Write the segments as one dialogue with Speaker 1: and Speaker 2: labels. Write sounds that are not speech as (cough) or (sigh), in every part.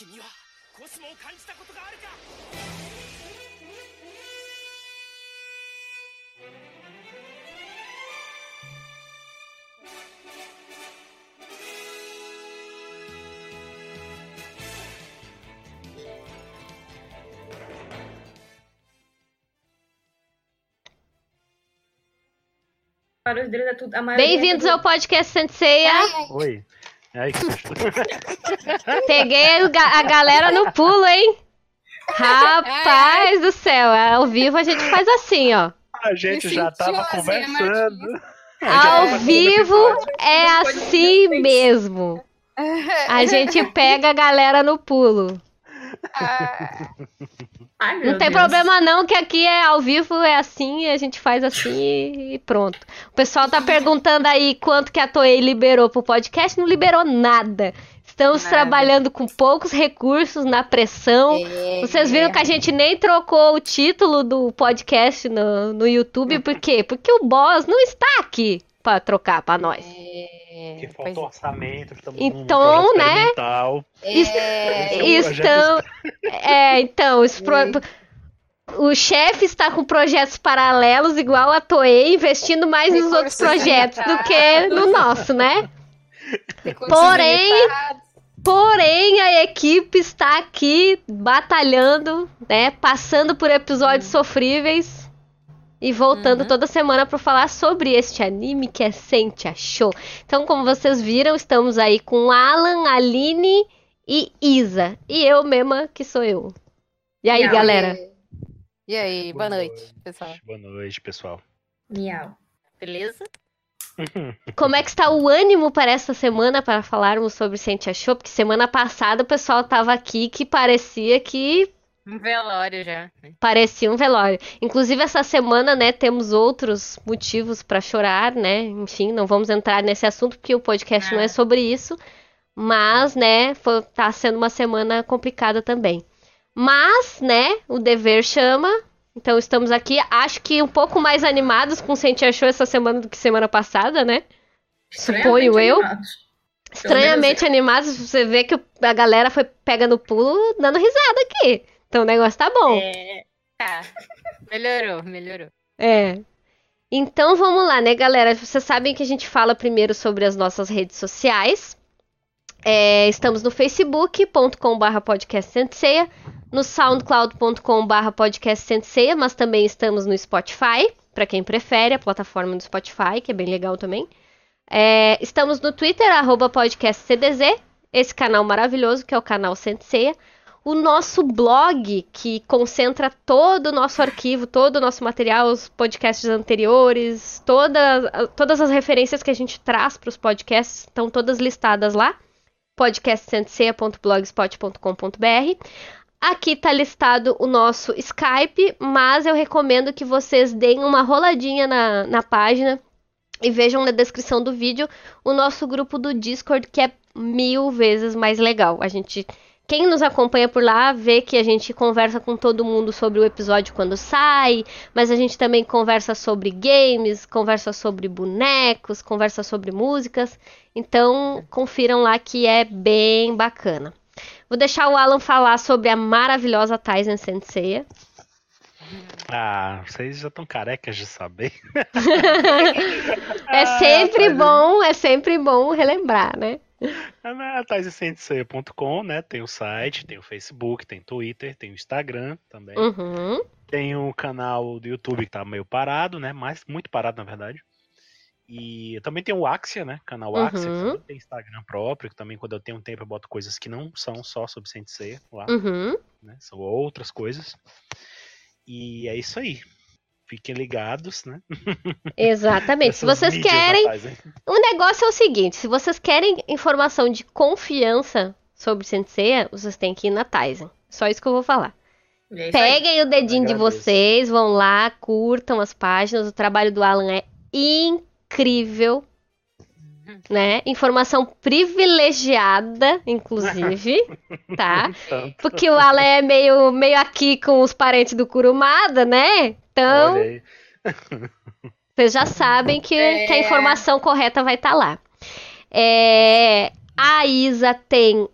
Speaker 1: 君はコスモを感じたことがあるか
Speaker 2: Para os deles é tudo. A maioria
Speaker 3: Bem-vindos
Speaker 2: é tudo-
Speaker 3: ao podcast Senseia.
Speaker 4: Oi. Aí, que susto. (laughs)
Speaker 3: Peguei a galera no pulo, hein? Rapaz do céu, ao vivo a gente faz assim, ó.
Speaker 4: A gente
Speaker 5: Me
Speaker 4: já tava
Speaker 5: assim,
Speaker 4: conversando. (laughs)
Speaker 3: Ao vivo é assim mesmo. (laughs) A gente pega a galera no pulo.
Speaker 2: Ai,
Speaker 3: Não tem
Speaker 2: Deus.
Speaker 3: problema não, que aqui é ao vivo, é assim, a gente faz assim e- e pronto. O pessoal tá perguntando aí quanto que a Toei liberou pro podcast, não liberou nada. Estamos
Speaker 5: Nada.
Speaker 3: trabalhando com poucos recursos na pressão.
Speaker 5: É.
Speaker 3: Vocês viram que a gente nem trocou o título do podcast no, no YouTube, por quê? Porque o boss não está aqui pra trocar pra nós.
Speaker 5: É,
Speaker 4: Que
Speaker 5: pois
Speaker 4: faltou orçamento, estamos
Speaker 3: Então,
Speaker 4: num
Speaker 3: né?
Speaker 4: experimental.
Speaker 5: é.
Speaker 4: É um
Speaker 3: Estão. É, então, os pro- o chefe está com projetos paralelos, igual a Toei, investindo mais nos outros
Speaker 5: Recursos
Speaker 3: projetos do que
Speaker 5: limitados.
Speaker 3: no nosso, né?
Speaker 5: Recursos
Speaker 3: Porém-
Speaker 5: limitados.
Speaker 3: Porém, a equipe está aqui batalhando, né? Passando por episódios sofríveis e voltando
Speaker 5: Uhum.
Speaker 3: toda semana para falar sobre este anime que é Sentia Show. Então, como vocês viram, estamos aí com Alan, Aline e Isa. E eu mesma, que sou eu. E aí,
Speaker 2: Miau.
Speaker 3: galera?
Speaker 5: E aí, boa noite, pessoal.
Speaker 4: Boa noite, pessoal.
Speaker 2: Miau.
Speaker 5: Beleza? (laughs)
Speaker 3: Como é que está o ânimo para essa semana para falarmos sobre Sentia Show? Porque semana passada o pessoal tava aqui que parecia que
Speaker 5: Um velório já.
Speaker 3: Parecia um velório. Inclusive, essa semana, né, temos outros motivos pra chorar, né? Enfim, não vamos entrar nesse assunto porque o podcast não é sobre isso. Mas, né, foi, tá sendo uma semana complicada também. Mas, né, o dever chama. Então estamos aqui, acho que um pouco mais animados com o Sentia Show essa semana do que semana passada, né? Suponho eu.
Speaker 2: animados.
Speaker 3: Estranhamente animados. Você vê que a galera foi pega no pulo dando risada aqui. Então o negócio tá bom.
Speaker 5: É, tá. (laughs) Melhorou, melhorou.
Speaker 3: É. Então vamos lá, né, galera? Vocês sabem que a gente fala primeiro sobre as nossas redes sociais. É, estamos no facebook.com.br podcast Senseia, no soundcloud.com.br podcast Senseia, mas também estamos no Spotify, para quem prefere, a plataforma do Spotify, que é bem legal também. É, estamos no Twitter, arroba podcast CDZ, esse canal maravilhoso que é o canal Senseia o nosso blog, que concentra todo o nosso arquivo, todo o nosso material, os podcasts anteriores, toda, todas as referências que a gente traz para os podcasts estão todas listadas lá. podcastcenteia.blogspot.com.br. Aqui está listado o nosso Skype, mas eu recomendo que vocês deem uma roladinha na, na página e vejam na descrição do vídeo o nosso grupo do Discord, que é mil vezes mais legal. A gente quem nos acompanha por lá vê que a gente conversa com todo mundo sobre o episódio quando sai, mas a gente também conversa sobre games, conversa sobre bonecos, conversa sobre músicas. Então, confiram lá que é bem bacana. Vou deixar o Alan falar sobre a maravilhosa Tyson Sensei.
Speaker 4: Ah, vocês já estão carecas de saber. (laughs)
Speaker 3: É (laughs) sempre bom, é sempre bom relembrar, né? (laughs)
Speaker 4: É na né? Tem o site, tem o Facebook, tem o Twitter, tem o Instagram também.
Speaker 3: Uhum.
Speaker 4: Tem o canal do YouTube que tá meio parado, né? Mas muito parado, na verdade. E também tem o Axia, né? Canal Axia, que
Speaker 3: Uhum.
Speaker 4: tem Instagram próprio, que também quando eu tenho tempo eu boto coisas que não são só sobre Sensei lá,
Speaker 3: Uhum.
Speaker 4: né? São outras coisas. E é isso aí. Fiquem ligados, né?
Speaker 3: Exatamente. Se vocês querem. O negócio é o seguinte: se vocês querem informação de confiança sobre Sensei, vocês têm que ir na Tyson. Só isso que eu vou falar.
Speaker 2: É.
Speaker 3: Peguem o dedinho de vocês, vão lá, curtam as páginas. O trabalho do Alan é incrível. Né? Informação privilegiada, inclusive, (laughs) tá? Porque o Alan é meio, meio aqui com os parentes do Kurumada, né? Então, vocês já sabem que,
Speaker 5: É.
Speaker 3: que a informação correta vai estar lá. É, a Isa tem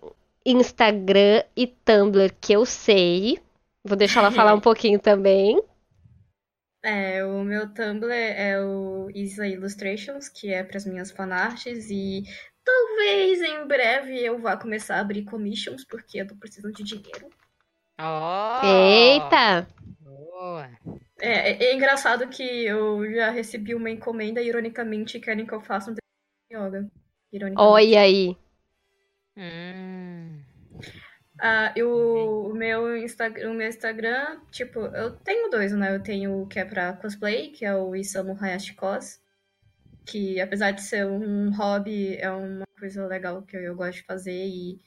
Speaker 3: Instagram e Tumblr que eu sei. Vou deixar ela falar um pouquinho também.
Speaker 2: É, o meu Tumblr é o Isla Illustrations, que é para as minhas fanarts, e talvez em breve eu vá começar a abrir commissions, porque eu tô precisando de dinheiro.
Speaker 5: Ó!
Speaker 3: Eita!
Speaker 5: Boa.
Speaker 2: É, é, é engraçado que eu já recebi uma encomenda, ironicamente, querem que eu faça um desenho de yoga. Ironicamente.
Speaker 3: Olha aí.
Speaker 5: Hum.
Speaker 2: Ah, e o, o meu Instagram, o meu Instagram, tipo, eu tenho dois, né? Eu tenho o que é pra cosplay, que é o Isamu Hayashi Cos, que apesar de ser um hobby, é uma coisa legal que eu, eu gosto de fazer e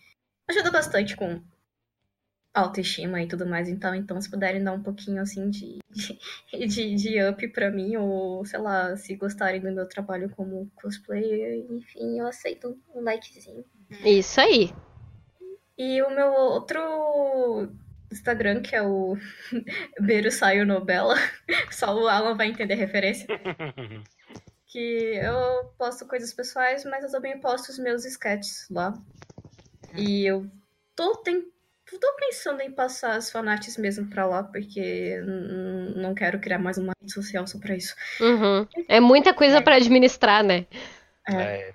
Speaker 2: ajuda bastante com autoestima e tudo mais. Então, então se puderem dar um pouquinho assim de, de, de, de up pra mim, ou sei lá, se gostarem do meu trabalho como cosplayer, enfim, eu aceito um likezinho.
Speaker 3: Isso aí.
Speaker 2: E o meu outro Instagram, que é o (laughs) Beiro Saio Nobela, (laughs) só o Alan vai entender a referência. (laughs) Que eu posto coisas pessoais, mas eu também posto os meus sketches lá. E eu tô, tem, tô pensando em passar as fanarts mesmo pra lá, porque não quero criar mais uma rede social só pra isso.
Speaker 3: Uhum. É muita coisa pra administrar, né?
Speaker 4: É,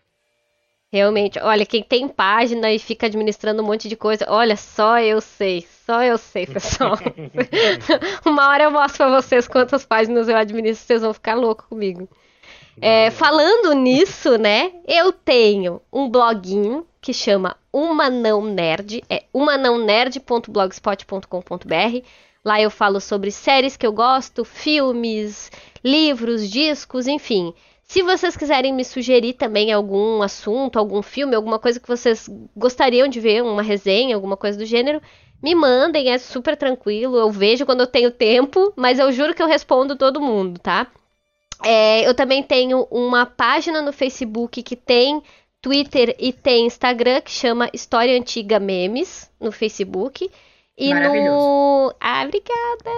Speaker 3: Realmente. Olha, quem tem página e fica administrando um monte de coisa, olha, só eu sei. Só eu sei, (laughs) pessoal. (laughs) Uma hora eu mostro pra vocês quantas páginas eu administro, vocês vão ficar loucos comigo. É, falando nisso, né? Eu tenho um bloguinho que chama Uma Não Nerd, é umanãonerd.blogspot.com.br. Lá eu falo sobre séries que eu gosto, filmes, livros, discos, enfim. Se vocês quiserem me sugerir também algum assunto, algum filme, alguma coisa que vocês gostariam de ver, uma resenha, alguma coisa do gênero, me mandem, é super tranquilo. Eu vejo quando eu tenho tempo, mas eu juro que eu respondo todo mundo, tá? É, eu também tenho uma página no Facebook que tem Twitter e tem Instagram que chama História Antiga Memes no Facebook. E no. Ah, obrigada!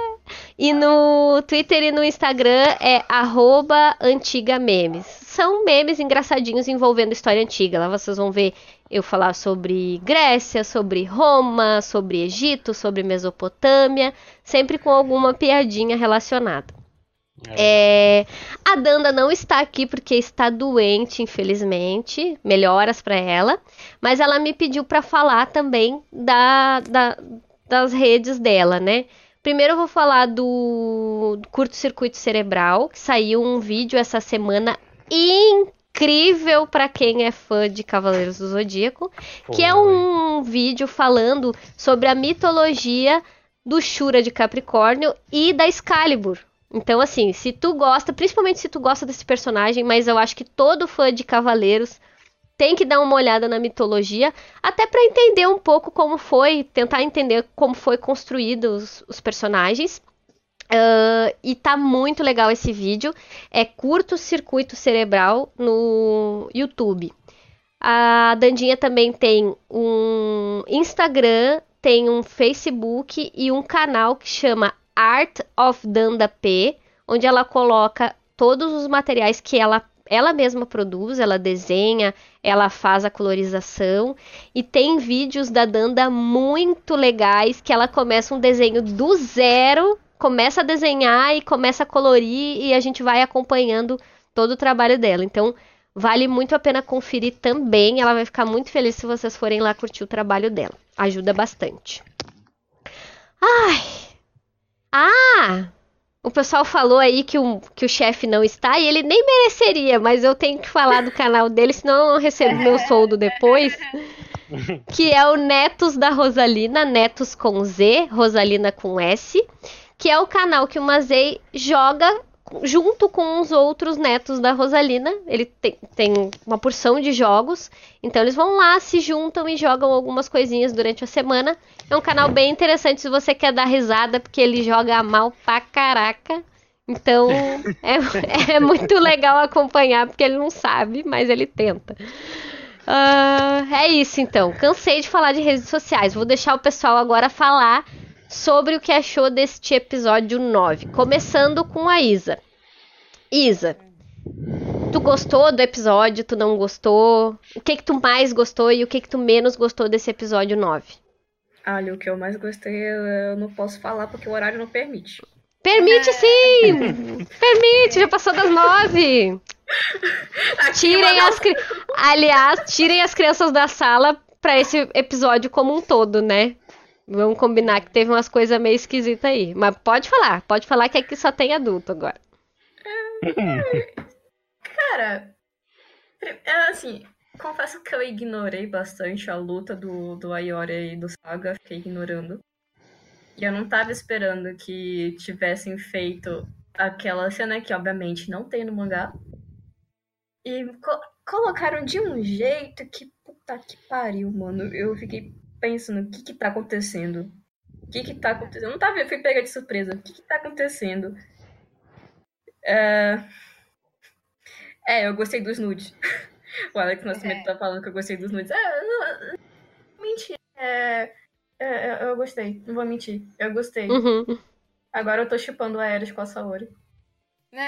Speaker 3: E no Twitter e no Instagram é arroba antiga memes. São memes engraçadinhos envolvendo história antiga. Lá vocês vão ver eu falar sobre Grécia, sobre Roma, sobre Egito, sobre Mesopotâmia, sempre com alguma piadinha relacionada. É, a Danda não está aqui porque está doente, infelizmente. Melhoras para ela. Mas ela me pediu para falar também da, da- das redes dela, né? Primeiro eu vou falar do, do curto-circuito cerebral, que saiu um vídeo essa semana incrível para quem é fã de Cavaleiros do Zodíaco, que é
Speaker 4: Foi.
Speaker 3: um vídeo falando sobre a mitologia do Shura de Capricórnio e da Excalibur. Então, assim, se tu gosta, principalmente se tu gosta desse personagem, mas eu acho que todo fã de Cavaleiros tem que dar uma olhada na mitologia, até para entender um pouco como foi, tentar entender como foi construído os, os personagens. Ah, e tá muito legal esse vídeo. É curto circuito cerebral no YouTube. A Dandinha também tem um Instagram, tem um Facebook e um canal que chama Art of Danda P, onde ela coloca todos os materiais que ela, ela mesma produz, ela desenha, ela faz a colorização e tem vídeos da Danda muito legais que ela começa um desenho do zero, começa a desenhar e começa a colorir e a gente vai acompanhando todo o trabalho dela. Então, vale muito a pena conferir também. Ela vai ficar muito feliz se vocês forem lá curtir o trabalho dela. Ajuda bastante. Ai. Ah! O pessoal falou aí que o, que o chefe não está e ele nem mereceria, mas eu tenho que falar do canal dele, senão eu não recebo meu soldo depois. (laughs) Que é o Netos da Rosalina, Netos com Z, Rosalina com S, que é o canal que o Mazei joga junto com os outros netos da Rosalina. Ele tem, tem uma porção de jogos, então eles vão lá, se juntam e jogam algumas coisinhas durante a semana. É um canal bem interessante se você quer dar risada, porque ele joga mal pra caraca. Então (laughs) é, é muito legal acompanhar, porque ele não sabe, mas ele tenta. Ah, é isso então. Cansei de falar de redes sociais. Vou deixar o pessoal agora falar sobre o que achou deste episódio 9. Começando com a Isa. Isa, Tu gostou do episódio, tu não gostou? O que que tu mais gostou e o que que tu menos gostou desse episódio 9?
Speaker 2: Olha, o que eu mais gostei eu não posso falar porque o horário não permite.
Speaker 3: Permite sim! (laughs) Permite, já passou das nove! Tirem as cri... Aliás, tirem as crianças da sala pra esse episódio como um todo, né? Vamos combinar que teve umas coisas meio esquisitas aí. Mas pode falar, pode falar que aqui só tem adulto agora. (laughs)
Speaker 2: Cara, é assim, confesso que eu ignorei bastante a luta do, do Ayori e do Saga, fiquei ignorando. E eu não tava esperando que tivessem feito aquela cena que, obviamente, não tem no mangá. E co- colocaram de um jeito que, puta que pariu, mano. Eu fiquei pensando, o que que tá acontecendo? O que que tá acontecendo? Eu não tava, eu fui pega de surpresa. O que que tá acontecendo? É... É, eu gostei dos nudes. (laughs) O Alex Nascimento tá falando que eu gostei dos nudes. É, não, não, mentira. É, é, eu gostei, não vou mentir. Eu gostei.
Speaker 3: Uhum.
Speaker 2: Agora eu tô chipando a Ares com a Saori.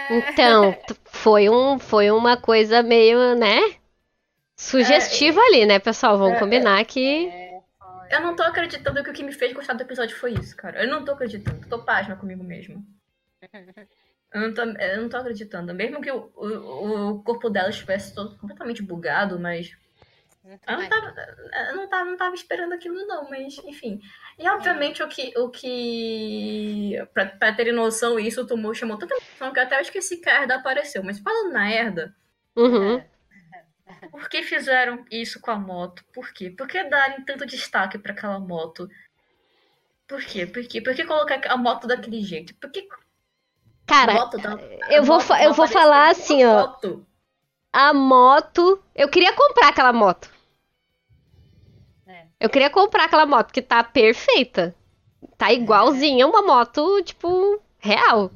Speaker 3: Então, t- foi, um, foi uma coisa meio, né? Sugestiva ali, né, pessoal? Vamos
Speaker 2: é,
Speaker 3: combinar que.
Speaker 2: Eu não tô acreditando que o que me fez gostar do episódio foi isso, cara. Eu não tô acreditando. Tô pasma comigo mesmo. (laughs) Eu não tô, eu não tô acreditando. Mesmo que o, o, o corpo dela estivesse todo completamente bugado, mas Eu não tava, eu não tava, não tava esperando aquilo, não, mas enfim. E obviamente o que. O que pra, pra terem noção, isso tomou, chamou tanta atenção que eu até esqueci que a Herda apareceu. Mas falando na Herda,
Speaker 3: Uhum.
Speaker 2: Por que fizeram isso com a moto? Por quê? Por que darem tanto destaque pra aquela moto? Por quê? Por quê? Por que colocar a moto daquele jeito? Por que
Speaker 3: Cara,
Speaker 2: moto
Speaker 3: eu vou
Speaker 2: moto
Speaker 3: eu vou falar assim, ó.
Speaker 2: foto?
Speaker 3: a moto. Eu queria comprar aquela moto.
Speaker 5: É.
Speaker 3: Eu queria comprar aquela moto, porque tá perfeita. Tá igualzinha uma moto, tipo, real.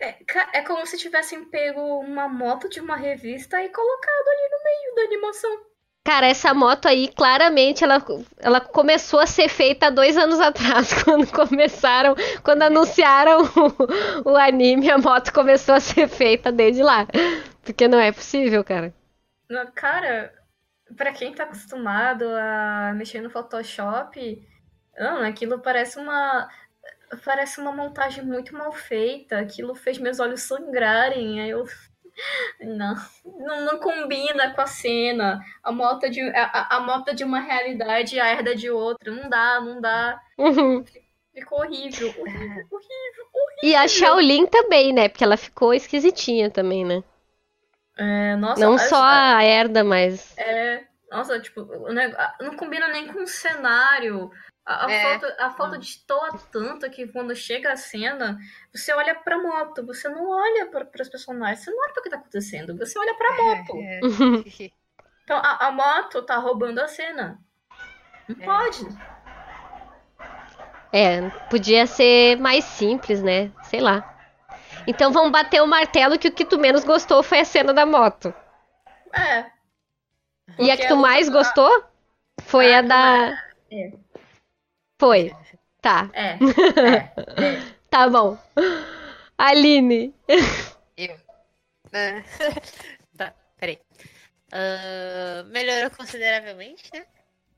Speaker 2: É, é como se tivessem pego uma moto de uma revista e colocado ali no meio da animação.
Speaker 3: Cara, essa moto aí, claramente, ela, ela começou a ser feita há dois anos (laughs) atrás, quando começaram, quando anunciaram o, o anime, a moto começou a ser feita desde lá. Porque não é possível, cara.
Speaker 2: Cara, pra quem tá acostumado a mexer no Photoshop, não, aquilo parece uma parece uma montagem muito mal feita. Aquilo fez meus olhos sangrarem. Aí eu não, não, não combina com a cena. A moto de a, a- a moto de uma realidade e a herda de outra. Não dá, não dá.
Speaker 3: Uhum.
Speaker 2: Ficou horrível, horrível, horrível.
Speaker 3: E a Shaolin também, né? Porque ela ficou esquisitinha também, né?
Speaker 2: É, nossa,
Speaker 3: Não
Speaker 2: a-
Speaker 3: só a Herda, mas.
Speaker 2: É, nossa, tipo, a- não combina nem com o cenário. A, a
Speaker 5: É,
Speaker 2: foto, a foto
Speaker 5: não.
Speaker 2: destoa tanto que quando chega a cena, você olha pra moto, você não olha para os personagens, você não olha pra o que tá acontecendo, você olha pra moto.
Speaker 5: É. (laughs)
Speaker 2: Então a, a moto tá roubando a cena. Não
Speaker 5: É.
Speaker 2: pode.
Speaker 3: É, podia ser mais simples, né? Sei lá. Então vamos bater o martelo que o que tu menos gostou foi a cena da moto.
Speaker 2: É.
Speaker 3: E a que tu mais gostou foi
Speaker 2: Ah,
Speaker 3: a da.
Speaker 2: É.
Speaker 3: Foi. Tá.
Speaker 2: É. (laughs) é.
Speaker 3: Tá bom. Aline.
Speaker 5: Eu. Ah, (laughs) tá, peraí. Ah, melhorou consideravelmente, né?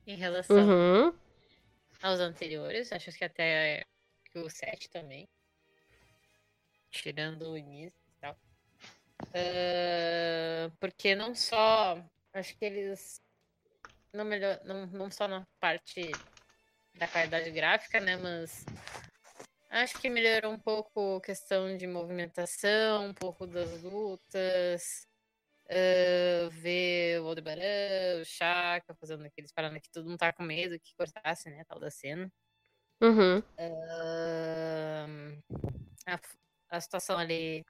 Speaker 5: Em relação
Speaker 3: Uhum.
Speaker 5: aos anteriores. Acho que até o 7 também. Tirando o início e tal. Ah, porque não só. Acho que eles. Não, melhor, não, não só na parte da qualidade gráfica, né? Mas. Acho que melhorou um pouco a questão de movimentação, um pouco das lutas. ah, ver o Aldebaran, o Chaka fazendo aqueles parando que todo mundo tá com medo que cortasse, né? Tal da cena.
Speaker 3: Uhum.
Speaker 5: Ahn, a, a situação ali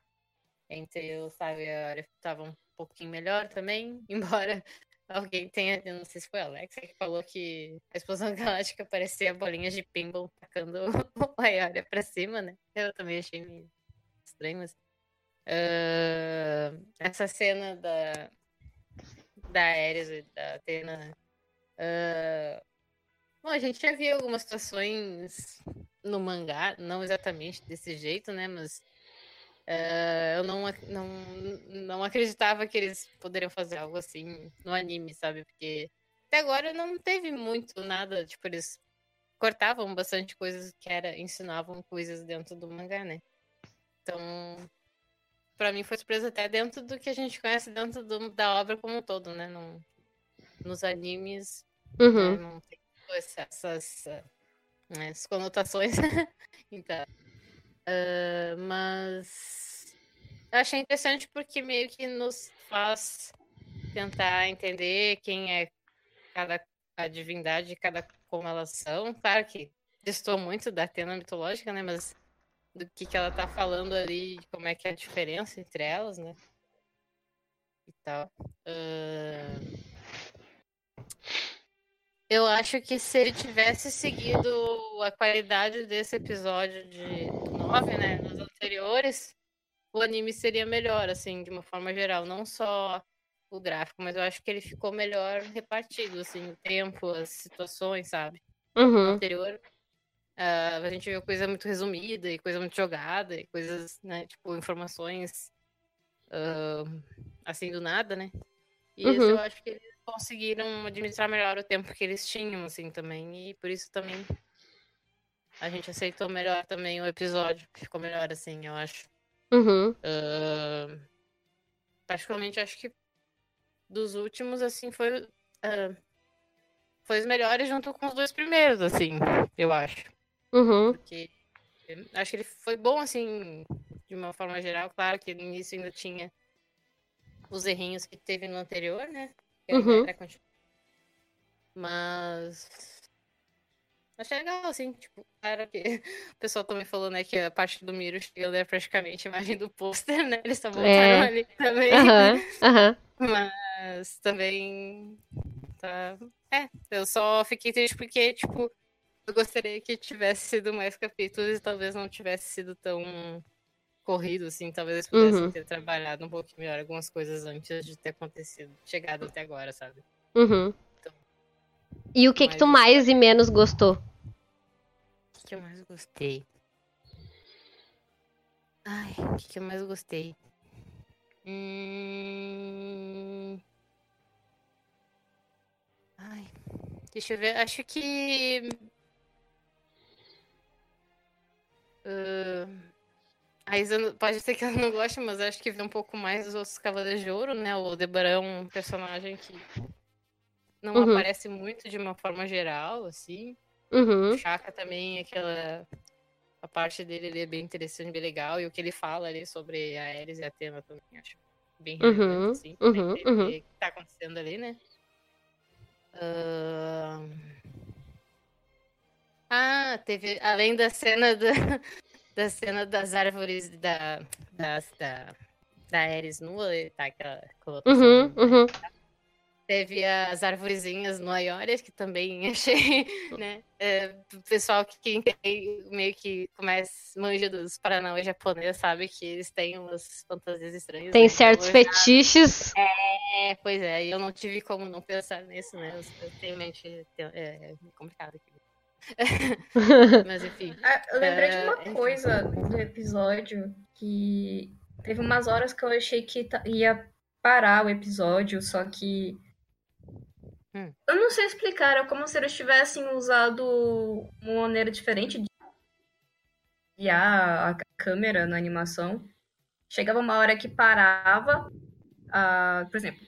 Speaker 5: entre o Sábio e a Arya estava um pouquinho melhor também, (laughs) embora alguém eu não sei se foi a Alexa que falou que a explosão (laughs) galáctica parecia bolinhas de pinball tacando (laughs) a Arya pra cima, né? Eu também achei meio estranho, mas ahn, essa cena da da Ares e da Athena ah, Bom, a gente já viu algumas situações no mangá, não exatamente desse jeito, né? Mas eh, eu não, não, não acreditava que eles poderiam fazer algo assim no anime, sabe? Porque até agora não teve muito nada, tipo, eles cortavam bastante coisas que era, ensinavam coisas dentro do mangá, né? Então, pra mim foi surpresa até dentro do que a gente conhece dentro do- da obra como um todo, né? Nos animes né,
Speaker 3: Uhum.
Speaker 5: não tem essa- essas, eh, né, essas conotações. (laughs) então, ah, mas achei interessante porque meio que nos faz tentar entender quem é cada a divindade, cada como elas são. Claro que distou muito da Atena mitológica, né? Mas do que, que ela tá falando ali, como é que é a diferença entre elas, né? E tal. Ah, Eu acho que se ele tivesse seguido a qualidade desse episódio de 9, né, nos anteriores, o anime seria melhor, assim, de uma forma geral, não só o gráfico, mas eu acho que ele ficou melhor repartido, assim, o tempo, as situações, sabe? No
Speaker 3: Uhum.
Speaker 5: anterior, ah, a gente viu coisa muito resumida e coisa muito jogada e coisas, né, tipo, informações ah, assim do nada, né? E
Speaker 3: Uhum.
Speaker 5: eu acho que eles conseguiram administrar melhor o tempo que eles tinham, assim, também. E por isso também a gente aceitou melhor também o episódio. Ficou melhor, assim, eu acho.
Speaker 3: Uhum.
Speaker 5: Ah, particularmente, acho que dos últimos, assim, foi. ah, foi os melhores junto com os dois primeiros, assim, eu acho.
Speaker 3: Uhum.
Speaker 5: Porque eu acho que ele foi bom, assim, de uma forma geral. Claro que no início ainda tinha os errinhos que teve no anterior, né? Que ainda
Speaker 3: Uhum.
Speaker 5: era continu- Mas. Achei legal, assim, tipo, claro que (laughs) o pessoal também falou, né, que a parte do Miro Shield é praticamente a imagem do pôster, né? Eles só voltaram
Speaker 3: É.
Speaker 5: ali também.
Speaker 3: Aham. (laughs) Aham.
Speaker 5: Mas também tá. É, eu só fiquei triste porque, tipo, eu gostaria que tivesse sido mais capítulos e talvez não tivesse sido tão corrido, assim. Talvez eles pudessem
Speaker 3: Uhum.
Speaker 5: ter trabalhado um pouquinho melhor algumas coisas antes de ter acontecido, chegado até agora, sabe?
Speaker 3: Uhum. E o que que tu mais e menos gostou?
Speaker 5: O que, que eu mais gostei? Ai, o que, que eu mais gostei? Hum... Ai, deixa eu ver. Acho que. Ah, a Isa pode ser que ela não goste, mas acho que vê um pouco mais dos outros Cavaleiros de Ouro, né? O Aldebaran é um personagem que não
Speaker 3: Uhum.
Speaker 5: aparece muito de uma forma geral, assim.
Speaker 3: Uhum.
Speaker 5: O Chaka também, aquela. A parte dele ele é bem interessante, bem legal. E o que ele fala ali sobre a Ares e a Atena também acho bem
Speaker 3: Uhum,
Speaker 5: assim.
Speaker 3: uhum, uhum.
Speaker 5: O que tá acontecendo ali, né? Ahn. Ah, teve. Além da cena da, da cena das árvores da. Das, da, da Ares nua, tá? Aquela colocação.
Speaker 3: Uhum. Uhum.
Speaker 5: Teve as arvorezinhas no Aiores, que também (laughs) achei, né? é, o pessoal que, que meio que começa, manja dos Paranauê japoneses, sabe que eles têm umas fantasias estranhas.
Speaker 3: Tem
Speaker 5: né?
Speaker 3: certos
Speaker 5: Então, eu já-
Speaker 3: fetiches.
Speaker 5: É, pois é, e eu não tive como não pensar nisso, né? Eu, eu tenho mente é, é complicado aqui. (laughs) Mas enfim.
Speaker 2: Ah, eu lembrei de
Speaker 5: É,
Speaker 2: uma
Speaker 5: enfim.
Speaker 2: coisa do episódio que teve umas horas que eu achei que ia parar o episódio, só que.
Speaker 5: Hum.
Speaker 2: Eu não sei explicar, é como se eles tivessem usado uma maneira diferente de guiar a câmera na animação. Chegava uma hora que parava, ah, por exemplo,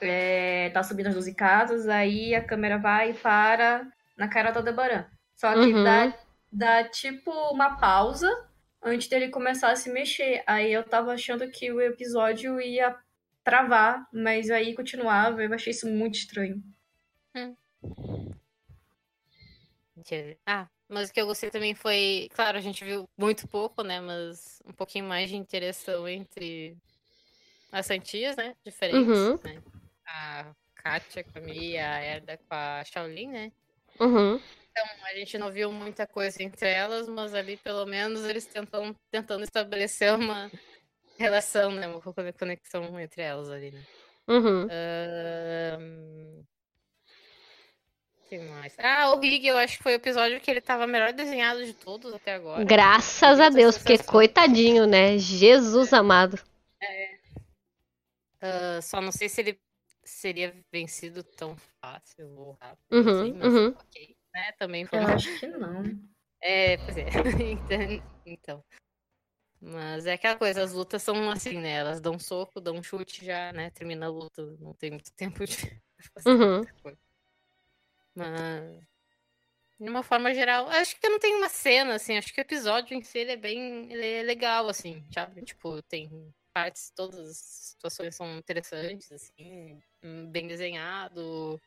Speaker 2: é, tá subindo as 12 casas, aí a câmera vai e para na cara do Aldebaran. Só que
Speaker 3: Uhum.
Speaker 2: dá, dá tipo uma pausa antes dele começar a se mexer. Aí eu tava achando que o episódio ia travar, mas aí continuava. Eu achei isso muito estranho.
Speaker 5: Deixa eu ver. Ah, mas o que eu gostei também foi. Claro, a gente viu muito pouco, né? Mas um pouquinho mais de interação entre as Santias, né? Diferentes,
Speaker 3: Uhum.
Speaker 5: né? A Kátia com a Mia, a Erda com a Shaolin, né?
Speaker 3: Uhum.
Speaker 5: Então, a gente não viu muita coisa entre elas, mas ali pelo menos eles tentam tentando estabelecer uma relação, né? Uma co- conexão entre elas ali, né?
Speaker 3: Uhum.
Speaker 5: Que mais? Ah, o Rig, eu acho que foi o episódio que ele tava melhor desenhado de todos até agora.
Speaker 3: Graças a Deus, porque coitadinho, né? Jesus amado.
Speaker 5: Ah, só não sei se ele seria vencido tão fácil ou rápido.
Speaker 3: Uhum,
Speaker 5: assim, mas
Speaker 3: uhum.
Speaker 5: ok, né? Também foi
Speaker 2: Eu acho que não.
Speaker 5: É, pois é. (laughs) Então- então. Mas é aquela coisa, as lutas são assim, né? Elas dão um soco, dão um chute já, né? Termina a luta. Não tem muito (laughs) tempo de fazer
Speaker 3: Uhum.
Speaker 5: muita coisa. Mas. De uma forma geral, acho que eu não tenho uma cena, assim, acho que o episódio em si ele é bem. Ele é legal, assim, sabe? Tipo, tem partes, todas as situações são interessantes, assim, bem desenhado.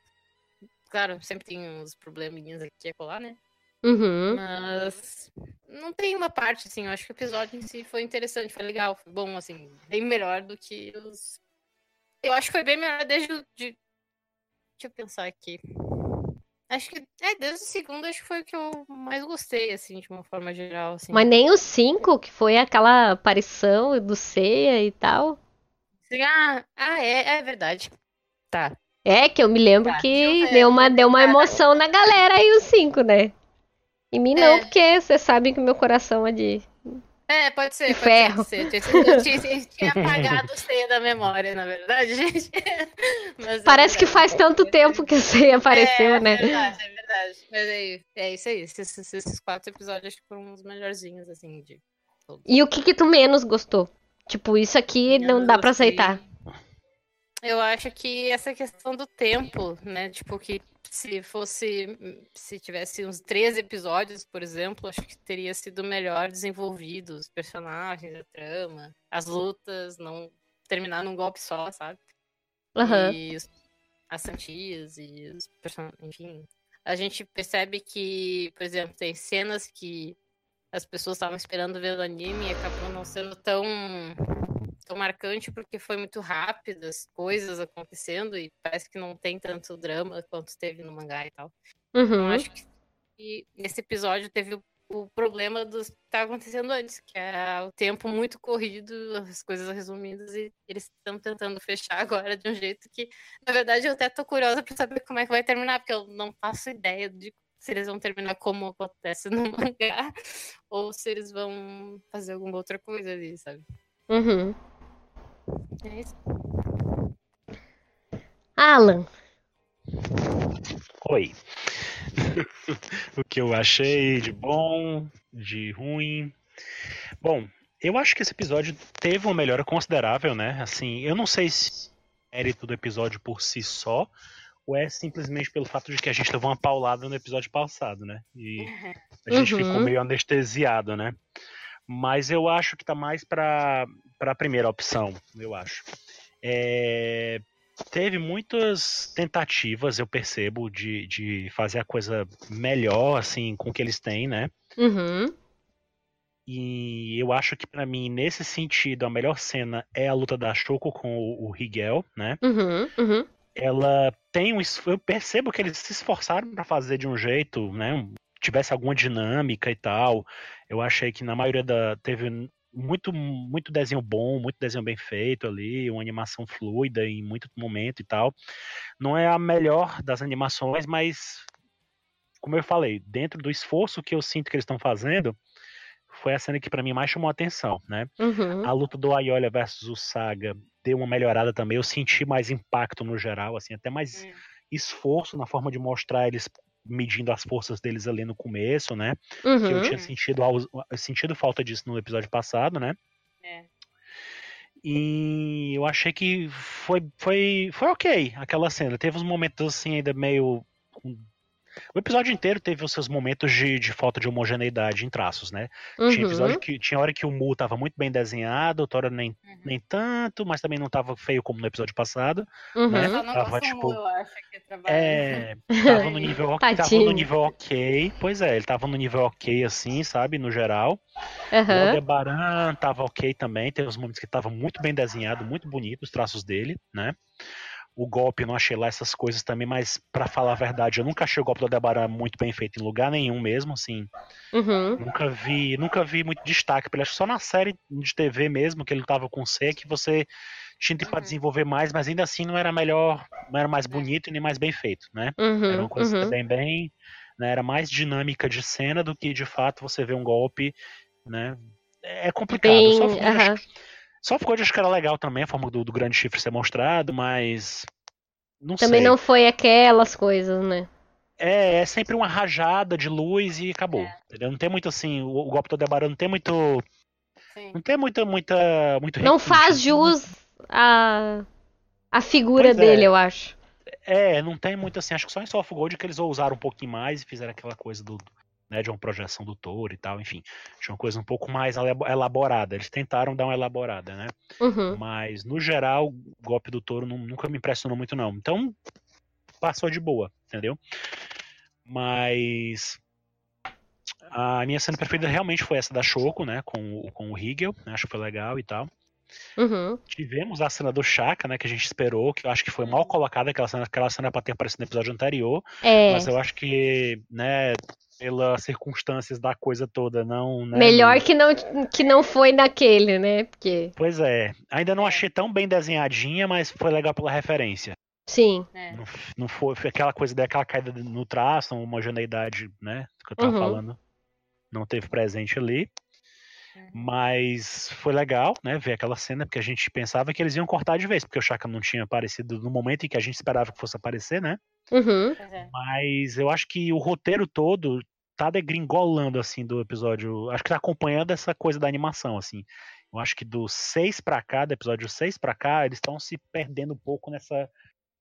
Speaker 5: Claro, sempre tem uns probleminhas aqui e acolá, né?
Speaker 3: Uhum.
Speaker 5: Mas não tem uma parte, assim, eu acho que o episódio em si foi interessante, foi legal, foi bom, assim, bem melhor do que os. Eu acho que foi bem melhor desde o. De... Deixa eu pensar aqui. Acho que. É, desde o segundo, acho que foi o que eu mais gostei, assim, de uma forma geral, assim.
Speaker 3: Mas nem o 5, que foi aquela aparição do Ceia e tal.
Speaker 5: Ah, ah, é, é verdade. Tá.
Speaker 3: É, que eu me lembro
Speaker 5: Tá,
Speaker 3: que
Speaker 5: é,
Speaker 3: deu uma, deu uma
Speaker 5: cara.
Speaker 3: emoção na galera aí o 5, né? Em mim não,
Speaker 5: É.
Speaker 3: porque vocês sabem que o meu coração é de.
Speaker 5: É, pode ser,
Speaker 3: De
Speaker 5: pode
Speaker 3: ferro.
Speaker 5: ser. Tinha, eu tinha- eu tinha (laughs) apagado o ceia da memória, na verdade, (laughs) gente. Mas é
Speaker 3: Parece que
Speaker 5: verdade.
Speaker 3: faz tanto tempo que o Ceia apareceu,
Speaker 5: é,
Speaker 3: né?
Speaker 5: É verdade, é verdade. Mas aí, é isso aí. Esses, esses quatro episódios acho que foram os melhorzinhos, assim, de todos.
Speaker 3: E o que que tu menos gostou? Tipo, isso aqui não dá pra
Speaker 5: gostei.
Speaker 3: aceitar.
Speaker 5: Eu acho que essa questão do tempo, né? Tipo, que se fosse. Se tivesse uns três episódios, por exemplo, acho que teria sido melhor desenvolvido os personagens, a trama, as lutas, não terminar num golpe só, sabe?
Speaker 3: Aham.
Speaker 5: E os- as santias e os personagens, enfim. A gente percebe que, por exemplo, tem cenas que as pessoas estavam esperando ver no anime e acabou não sendo tão, tão marcante porque foi muito rápido as coisas acontecendo e parece que não tem tanto drama quanto teve no mangá e tal. Então,
Speaker 3: Uhum.
Speaker 5: acho que nesse episódio teve o, o problema do que tá acontecendo antes, que é o tempo muito corrido, as coisas resumidas, e eles estão tentando fechar (laughs) agora de um jeito que, na verdade, eu até tô curiosa pra saber como é que vai terminar, porque eu não faço ideia de se eles vão terminar como acontece no (laughs) mangá, ou se eles vão fazer alguma outra coisa ali, sabe?
Speaker 3: Uhum.
Speaker 5: É isso.
Speaker 3: Alan.
Speaker 4: Oi. (laughs) o que eu achei de bom, de ruim. Bom, eu acho que esse episódio teve uma melhora considerável, né? Assim, eu não sei se é mérito do episódio por si só, ou é simplesmente pelo fato de que a gente levou uma paulada no episódio passado, né? E a gente
Speaker 3: Uhum.
Speaker 4: ficou meio anestesiado, né? Mas eu acho que tá mais pra, pra primeira opção, eu acho. É, teve muitas tentativas, eu percebo, de, de fazer a coisa melhor, assim, com o que eles têm, né?
Speaker 3: Uhum.
Speaker 4: E eu acho que pra mim, nesse sentido, a melhor cena é a luta da Shoko com o, o Higel, né?
Speaker 3: Uhum. Uhum.
Speaker 4: Ela tem um. Eu percebo que eles se esforçaram pra fazer de um jeito, né? Tivesse alguma dinâmica e tal. Eu achei que na maioria da. Teve muito, muito desenho bom, muito desenho bem feito ali, uma animação fluida em muito momento e tal. Não é a melhor das animações, mas. Como eu falei, dentro do esforço que eu sinto que eles estão fazendo, foi a cena que pra mim mais chamou a atenção, né?
Speaker 3: Uhum.
Speaker 4: A luta do Ayolia versus o Saga deu uma melhorada também. Eu senti mais impacto no geral, assim, até mais
Speaker 5: Hum.
Speaker 4: esforço na forma de mostrar eles medindo as forças deles ali no começo, né? Que eu
Speaker 3: Uhum.
Speaker 4: tinha sentido, sentido falta disso no episódio passado, né?
Speaker 5: É.
Speaker 4: E eu achei que foi, foi, foi ok aquela cena. Teve uns momentos assim ainda meio. O episódio inteiro teve os seus momentos de, de falta de homogeneidade em traços, né? Tinha episódio
Speaker 3: Uhum.
Speaker 4: que tinha hora que o Mu tava muito bem desenhado, outra hora nem,
Speaker 5: Uhum.
Speaker 4: nem tanto, mas também não tava feio como no episódio passado.
Speaker 3: Uhum.
Speaker 4: né? Tava, tipo,
Speaker 5: eu acho, que.
Speaker 4: É, tava no (laughs) nível, ok- tava no nível ok. Pois é, ele tava no nível ok assim, sabe, no geral. O
Speaker 3: Aham.
Speaker 4: Aldebaran tava ok também, teve uns momentos que tava muito bem desenhado, muito bonito os traços dele, né? O golpe, não achei lá essas coisas também, mas para falar a verdade, eu nunca achei o golpe do Aldebaran muito bem feito em lugar nenhum mesmo, assim.
Speaker 3: Uhum.
Speaker 4: Nunca vi, nunca vi muito destaque pra ele. Acho só na série de TV mesmo, que ele tava com C, que você tinha tempo pra
Speaker 5: Uhum.
Speaker 4: desenvolver mais, mas ainda assim não era melhor, não era mais bonito e nem mais bem feito, né? Era
Speaker 3: Uhum.
Speaker 4: uma coisa
Speaker 3: Uhum.
Speaker 4: bem, bem, né? Era mais dinâmica de cena do que de fato você vê um golpe, né? É complicado.
Speaker 3: Bem.
Speaker 4: Só ficou,
Speaker 3: aham.
Speaker 4: Só ficou de acho que era legal também a forma do, do grande chifre ser mostrado, mas não
Speaker 3: Também
Speaker 4: sei.
Speaker 3: não foi aquelas coisas, né?
Speaker 4: É, é sempre uma rajada de luz e acabou.
Speaker 5: É.
Speaker 4: Entendeu? Não tem muito assim, o, o golpe do Aldebaran não tem muito,
Speaker 5: Sim.
Speaker 4: não tem muita, muita, muito
Speaker 3: Não
Speaker 4: requinte,
Speaker 3: faz
Speaker 4: assim,
Speaker 3: jus a, a figura
Speaker 4: Pois é.
Speaker 3: dele, eu acho.
Speaker 4: É, não tem muito assim. Acho que só em Soft Gold que eles ousaram um pouquinho mais e fizeram aquela coisa do, né, de uma projeção do touro e tal, enfim. De uma coisa um pouco mais elabo- elaborada. Eles tentaram dar uma elaborada, né?
Speaker 3: Uhum.
Speaker 4: Mas, no geral, o golpe do touro nu- nunca me impressionou muito, não. Então, passou de boa, entendeu? Mas. A minha cena preferida realmente foi essa da Choco, né? Com, o- com o Hegel, né, acho que foi legal e tal.
Speaker 3: Uhum.
Speaker 4: Tivemos a cena do Chaka, né? Que a gente esperou, que eu acho que foi mal colocada, aquela cena, aquela cena pra ter aparecido no episódio anterior.
Speaker 3: É.
Speaker 4: Mas eu acho que, né, pelas circunstâncias da coisa toda, não. Né,
Speaker 3: Melhor que não, que não foi naquele, né? Porque.
Speaker 4: Pois é. Ainda não
Speaker 5: É.
Speaker 4: achei tão bem desenhadinha, mas foi legal pela referência.
Speaker 3: Sim.
Speaker 5: É.
Speaker 4: Não, não foi, foi aquela coisa daquela caída no traço, uma homogeneidade, né? Que eu tava
Speaker 3: Uhum.
Speaker 4: falando. Não teve presente ali.
Speaker 5: Uhum.
Speaker 4: Mas foi legal, né? Ver aquela cena, porque a gente pensava que eles iam cortar de vez, porque o Chaka não tinha aparecido no momento em que a gente esperava que fosse aparecer, né?
Speaker 3: Uhum.
Speaker 5: É.
Speaker 4: Mas eu acho que o roteiro todo tá degringolando, assim, do episódio. Acho que tá acompanhando essa coisa da animação, assim. Eu acho que do 6 pra cá, do episódio 6 pra cá, eles estão se perdendo um pouco nessa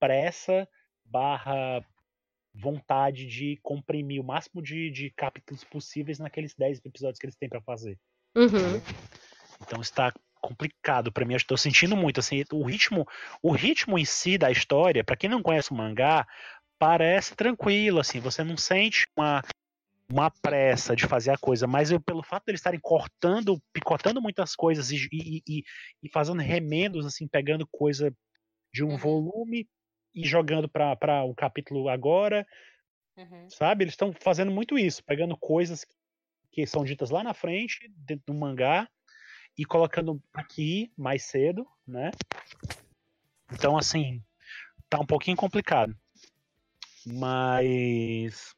Speaker 4: pressa barra vontade de comprimir o máximo de, de capítulos possíveis naqueles 10 episódios que eles têm pra fazer.
Speaker 3: Uhum.
Speaker 4: Então está complicado pra mim. Eu estou sentindo muito assim, o ritmo, o ritmo em si da história, pra quem não conhece o mangá, parece tranquilo assim, você não sente uma uma pressa de fazer a coisa, mas eu, pelo fato de eles estarem cortando, picotando muitas coisas e, e, e, e fazendo remendos, assim, pegando coisa de um
Speaker 5: Uhum.
Speaker 4: volume e jogando para um capítulo agora,
Speaker 5: Uhum.
Speaker 4: sabe? Eles estão fazendo muito isso, pegando coisas que são ditas lá na frente, dentro do mangá, e colocando aqui mais cedo, né? Então, assim, tá um pouquinho complicado. Mas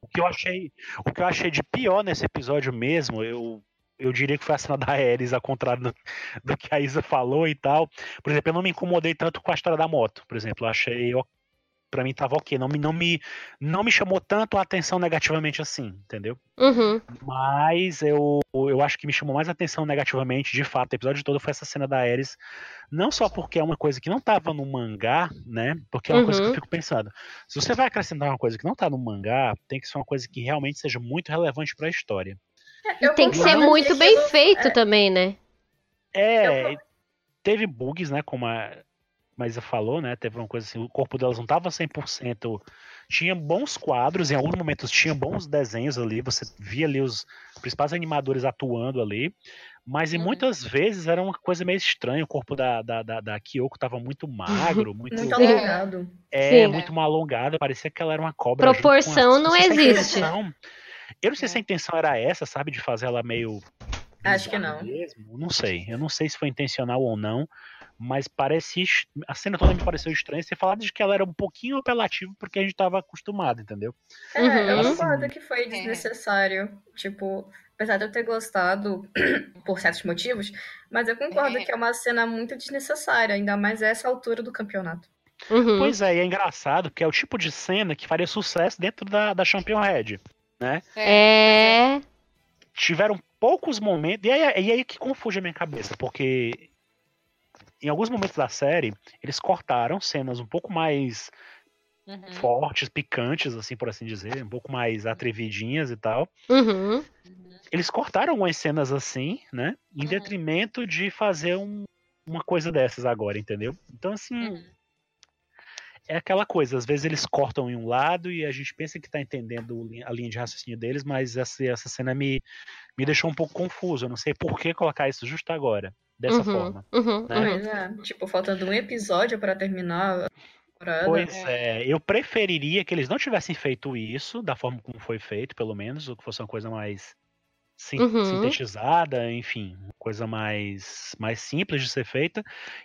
Speaker 4: o que eu achei, o que eu achei de pior nesse episódio mesmo, eu eu diria que foi a cena da Ares, ao contrário do, do que a Isa falou e tal. Por exemplo, eu não me incomodei tanto com a história da moto, por exemplo. Eu achei, ó, pra mim tava ok. Não me, não, me, não me chamou tanto a atenção negativamente assim, entendeu?
Speaker 3: Uhum.
Speaker 4: Mas eu, eu acho que me chamou mais atenção negativamente, de fato, o episódio todo foi essa cena da Ares. Não só porque é uma coisa que não tava no mangá, né? Porque é uma coisa que eu
Speaker 3: Uhum.
Speaker 4: fico pensando. Se você vai acrescentar uma coisa que não tá no mangá, tem que ser uma coisa que realmente seja muito relevante pra história.
Speaker 3: E tem que ser muito bem feito
Speaker 2: é,
Speaker 3: também, né?
Speaker 4: É,
Speaker 2: Eu-
Speaker 4: teve bugs, né? Como a Maísa falou, né? Teve uma coisa assim, o corpo delas não tava 100%. Tinha bons quadros, em alguns momentos tinha bons desenhos ali, você via ali os principais animadores atuando ali, mas em
Speaker 5: Uhum.
Speaker 4: muitas vezes era uma coisa meio estranha. O corpo da, da, da, da Kyoko tava muito magro, (laughs) muito,
Speaker 2: Muito alongado.
Speaker 4: é,
Speaker 3: Sim.
Speaker 4: muito mal alongado, parecia que ela era uma cobra.
Speaker 3: Proporção
Speaker 4: a-
Speaker 3: não existe.
Speaker 4: eu não sei se a
Speaker 5: É.
Speaker 4: intenção era essa, sabe, de fazer ela meio.
Speaker 2: Acho que não.
Speaker 4: Mesmo. Não sei. Eu não sei se foi intencional ou não, mas parece. est- A cena toda me pareceu estranha. Você falado de que ela era um pouquinho apelativa porque a gente tava acostumado, entendeu?
Speaker 2: É, eu
Speaker 3: Uhum.
Speaker 2: concordo que foi desnecessário. Tipo, apesar de eu ter gostado (clears throat) por certos motivos, mas eu concordo que é uma cena muito desnecessária, ainda mais essa altura do campeonato.
Speaker 3: Uhum.
Speaker 4: Pois é, e é engraçado porque é o tipo de cena que faria sucesso dentro da, da Champion Red. Né?
Speaker 3: É.
Speaker 4: Tiveram poucos momentos. E aí, e aí que confunde a minha cabeça, porque em alguns momentos da série, eles cortaram cenas um pouco mais
Speaker 5: Uhum.
Speaker 4: fortes, picantes, assim, por assim dizer, um pouco mais atrevidinhas e tal.
Speaker 3: Uhum.
Speaker 5: Uhum.
Speaker 4: Eles cortaram algumas cenas assim, né? Em
Speaker 5: Uhum.
Speaker 4: detrimento de fazer um- uma coisa dessas agora, entendeu? Então, assim,
Speaker 5: Uhum.
Speaker 4: é aquela coisa, às vezes eles cortam em um lado e a gente pensa que tá entendendo a linha de raciocínio deles, mas essa, essa cena me, me deixou um pouco confuso. Eu não sei por que colocar isso justo agora. Dessa
Speaker 3: Uhum,
Speaker 4: forma.
Speaker 3: uhum,
Speaker 4: né?
Speaker 3: uhum.
Speaker 2: Pois é. Tipo, faltando um episódio pra terminar.
Speaker 4: Pois é, eu preferiria que eles não tivessem feito isso, da forma como foi feito, pelo menos, ou que fosse uma coisa mais
Speaker 3: Uhum.
Speaker 4: sintetizada, enfim, uma coisa mais, mais simples de ser feita,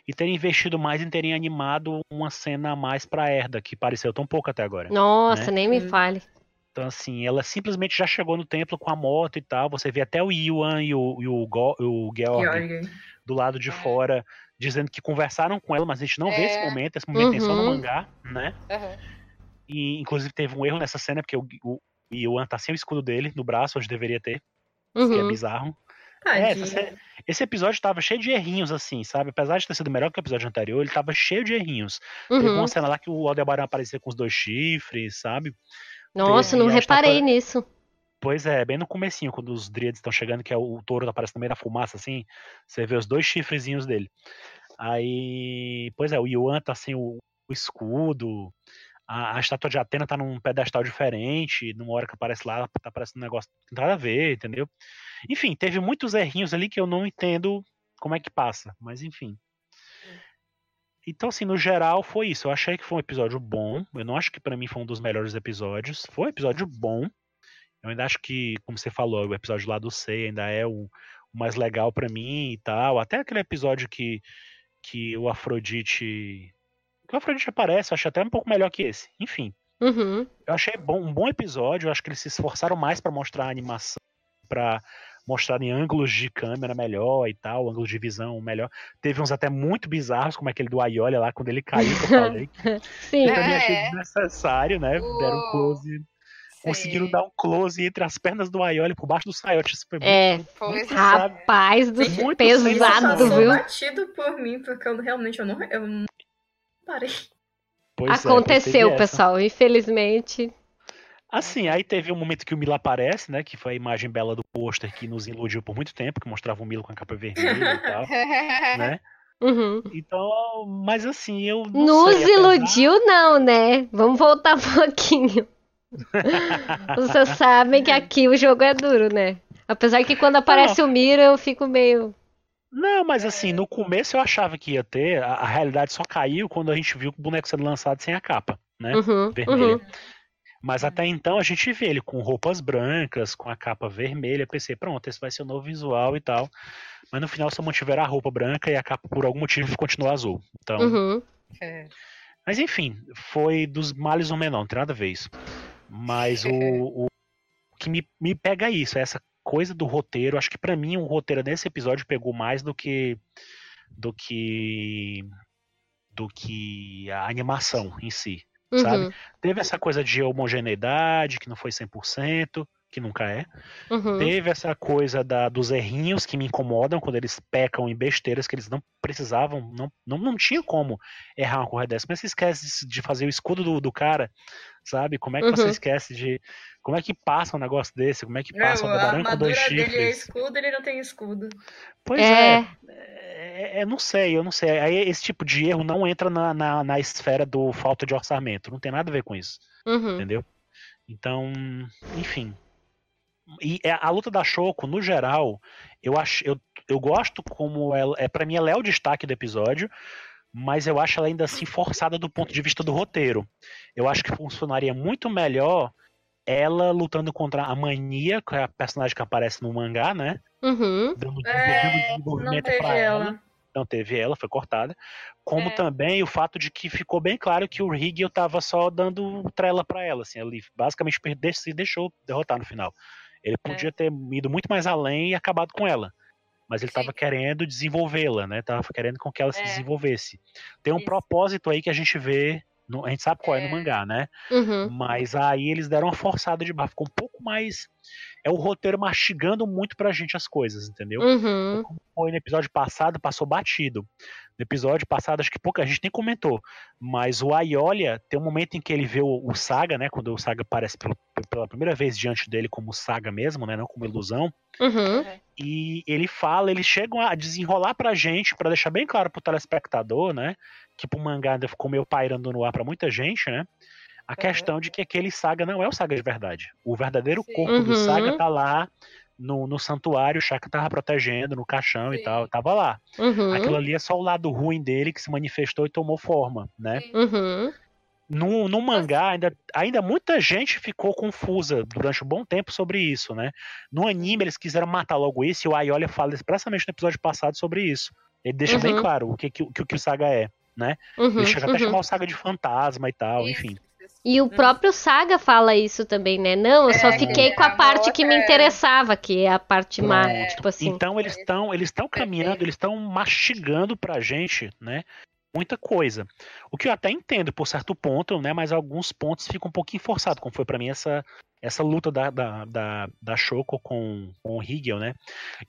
Speaker 4: e terem investido mais em terem animado uma cena a mais pra Erda, que pareceu tão pouco até agora.
Speaker 3: Nossa,
Speaker 4: né?
Speaker 3: nem me
Speaker 2: Hum.
Speaker 3: fale.
Speaker 4: Então, assim, ela simplesmente já chegou no templo com a moto e tal. Você vê até o Yuan e o, e o, Go- o Georg
Speaker 2: Georg.
Speaker 4: Do lado de
Speaker 5: É.
Speaker 4: fora, dizendo que conversaram com ela, mas a gente não vê esse
Speaker 5: É.
Speaker 4: momento. Esse momento tem só no
Speaker 3: Uhum.
Speaker 4: mangá, né?
Speaker 5: Aham.
Speaker 4: E, inclusive, teve um erro nessa cena, porque o, o Yuan tá sem o escudo dele no braço, onde deveria ter, que é
Speaker 3: Uhum.
Speaker 4: bizarro. É, essa- esse episódio tava cheio de errinhos, assim, sabe? Apesar de ter sido melhor que o episódio anterior, ele tava cheio de errinhos. Teve
Speaker 3: Uhum.
Speaker 4: uma cena lá que o Aldebaran aparecia com os dois chifres, sabe?
Speaker 3: Nossa,
Speaker 4: teve
Speaker 3: não reparei
Speaker 4: estátua-
Speaker 3: nisso.
Speaker 4: Pois é, bem no comecinho, quando os Dríades estão chegando, que é o, o touro aparece no meio da fumaça, assim, você vê os dois chifrezinhos dele. Aí, pois é, o Yuan tá sem o, o escudo, a, a estátua de Atena tá num pedestal diferente, numa hora que aparece lá, tá aparecendo um negócio que não tem nada a ver, entendeu? Enfim, teve muitos errinhos ali que eu não entendo como é que passa, mas enfim. Então, assim, no geral foi isso. Eu achei que foi um episódio bom. Eu não acho que pra mim foi um dos melhores episódios. Foi um episódio bom. Eu ainda acho que, como você falou, o episódio lá do Sei ainda é o, o mais legal pra mim e tal. Até aquele episódio que, que o Afrodite. Que o Afrodite aparece, eu achei até um pouco melhor que esse. Enfim,
Speaker 3: Uhum.
Speaker 4: eu achei bom, um bom episódio. Eu acho que eles se esforçaram mais pra mostrar a animação, pra mostrar em ângulos de câmera melhor e tal, ângulos de visão melhor. Teve uns até muito bizarros, como aquele do Aiolia lá, quando ele caiu, que eu (laughs) falei.
Speaker 3: Sim.
Speaker 4: Eu também achei
Speaker 5: É.
Speaker 4: desnecessário, né? Deram close. Conseguiram dar um close entre as pernas do Aioli por baixo do Saiote. Isso foi
Speaker 3: É.
Speaker 5: Foi.
Speaker 4: muito, sabe?
Speaker 3: Rapaz do
Speaker 4: Muito
Speaker 3: pesado, viu?
Speaker 2: batido por mim, porque eu realmente eu não, eu não parei.
Speaker 4: Pois é,
Speaker 3: Aconteceu,
Speaker 4: essa.
Speaker 3: pessoal. Infelizmente.
Speaker 4: Assim, aí teve um momento que o Milo aparece, né? Que foi a imagem bela do pôster que nos iludiu por muito tempo, que mostrava o Milo com a capa vermelha e tal, (laughs) né?
Speaker 3: Uhum.
Speaker 4: Então, mas assim, eu não
Speaker 3: Nos
Speaker 4: sei, apesar-
Speaker 3: iludiu, não, né? Vamos voltar um pouquinho. Vocês sabem que aqui o jogo é duro, né? Apesar que quando aparece o Miro, eu fico meio.
Speaker 4: Não, mas assim, no começo eu achava que ia ter, a, a realidade só caiu quando a gente viu o boneco sendo lançado sem a capa, né?
Speaker 3: Uhum,
Speaker 4: Vermelha.
Speaker 3: uhum.
Speaker 4: Mas até então a gente vê ele com roupas brancas, com a capa vermelha. Pensei, pronto, esse vai ser o novo visual e tal. Mas no final só mantiveram a roupa branca e a capa por algum motivo continuou azul. Então,
Speaker 3: Uhum.
Speaker 5: É.
Speaker 4: mas enfim, foi dos males o menor, não tem nada a ver isso. Mas o, o que me, me pega é isso, é essa coisa do roteiro. Acho que pra mim o roteiro nesse episódio pegou mais do que do que do que a animação em si. Sabe?
Speaker 3: Uhum.
Speaker 4: Teve essa coisa de homogeneidade, que não foi 100%, que nunca é.
Speaker 3: Uhum.
Speaker 4: Teve essa coisa da, dos errinhos que me incomodam quando eles pecam em besteiras que eles não precisavam, não, não, não tinha como errar uma corrida dessa. Mas você esquece de fazer o escudo do, do cara, sabe? Como é que você
Speaker 3: Uhum.
Speaker 4: esquece de. Como é que passa um negócio desse? Como é que
Speaker 2: Não,
Speaker 4: passa o
Speaker 2: a
Speaker 4: Aldebaran com dois
Speaker 2: armadura dele é
Speaker 4: chifres?
Speaker 2: escudo, ele não tem escudo.
Speaker 4: Pois é.
Speaker 3: É.
Speaker 4: É, é, não sei, eu não sei. Aí esse tipo de erro não entra na, na, na esfera do falta de orçamento. Não tem nada a ver com isso.
Speaker 3: Uhum.
Speaker 4: entendeu? Então, enfim. E é- a luta da Shoko, no geral, eu acho, eu, eu gosto como ela é para mim ela é o destaque do episódio, mas eu acho ela ainda assim forçada do ponto de vista do roteiro. Eu acho que funcionaria muito melhor ela lutando contra a Mania, que é a personagem que aparece no mangá, né?
Speaker 3: Uhum.
Speaker 4: Dando,
Speaker 2: É,
Speaker 4: dando
Speaker 2: Não
Speaker 4: desenvolvimento
Speaker 2: teve
Speaker 4: pra ela
Speaker 2: ela.
Speaker 4: não teve ela, foi cortada. Como
Speaker 5: É.
Speaker 4: também o fato de que ficou bem claro que o Rigel tava só dando trela pra ela, assim, ele basicamente se deixou derrotar no final. Ele podia ter ido muito mais além e acabado com ela. Mas ele
Speaker 5: Sim.
Speaker 4: tava querendo desenvolvê-la, né? Tava querendo com que ela se
Speaker 5: É.
Speaker 4: desenvolvesse. Tem um
Speaker 5: Isso.
Speaker 4: propósito aí que a gente vê, no- a gente sabe qual é, no
Speaker 5: É.
Speaker 4: mangá, né?
Speaker 3: Uhum.
Speaker 4: Mas aí eles deram uma forçada de barra, ficou um pouco mais. É o roteiro mastigando muito pra gente as coisas, entendeu?
Speaker 3: Uhum.
Speaker 4: foi no episódio passado, passou batido. No episódio passado, acho que pouca gente nem comentou, mas o Aiolia tem um momento em que ele vê o, o Saga, né? Quando o Saga aparece pela, pela primeira vez diante dele como Saga mesmo, né? Não como ilusão.
Speaker 3: Uhum.
Speaker 4: E ele fala, eles chegam a desenrolar pra gente, pra deixar bem claro pro telespectador, né? Que pro mangá ainda ficou meio pairando no ar pra muita gente, né? A questão de que aquele Saga não é o Saga de verdade. O verdadeiro
Speaker 5: Sim.
Speaker 4: corpo do
Speaker 3: Uhum.
Speaker 4: Saga tá lá no, no santuário, o Shaka tava protegendo no caixão e
Speaker 5: Sim.
Speaker 4: tal, tava lá.
Speaker 3: Uhum.
Speaker 4: Aquilo ali é só o lado ruim dele que se manifestou e tomou forma, né?
Speaker 3: Uhum.
Speaker 4: No, no mangá, ainda, ainda muita gente ficou confusa durante um bom tempo sobre isso, né? No anime, eles quiseram matar logo isso, e o Ayolia fala expressamente no episódio passado sobre isso. Ele deixa bem
Speaker 3: Uhum.
Speaker 4: claro o que, que, o que o Saga é, né?
Speaker 3: Uhum.
Speaker 4: Ele chega até a
Speaker 3: uhum.
Speaker 4: chamar o Saga de fantasma e tal,
Speaker 5: Isso,
Speaker 4: enfim.
Speaker 3: E o
Speaker 5: Hum.
Speaker 3: próprio Saga fala isso também, né? Não, eu só
Speaker 5: É,
Speaker 3: fiquei
Speaker 5: que
Speaker 3: com a
Speaker 5: é
Speaker 3: parte que me
Speaker 5: outra-
Speaker 3: interessava, que é a parte má,
Speaker 4: Pronto.
Speaker 3: tipo assim.
Speaker 4: Então eles estão eles estão caminhando, eles estão mastigando pra gente, né? Muita coisa. O que eu até entendo por certo ponto, né? Mas alguns pontos ficam um pouquinho forçado, como foi pra mim essa essa luta da, da, da, da Shoko com, com o Higel, né?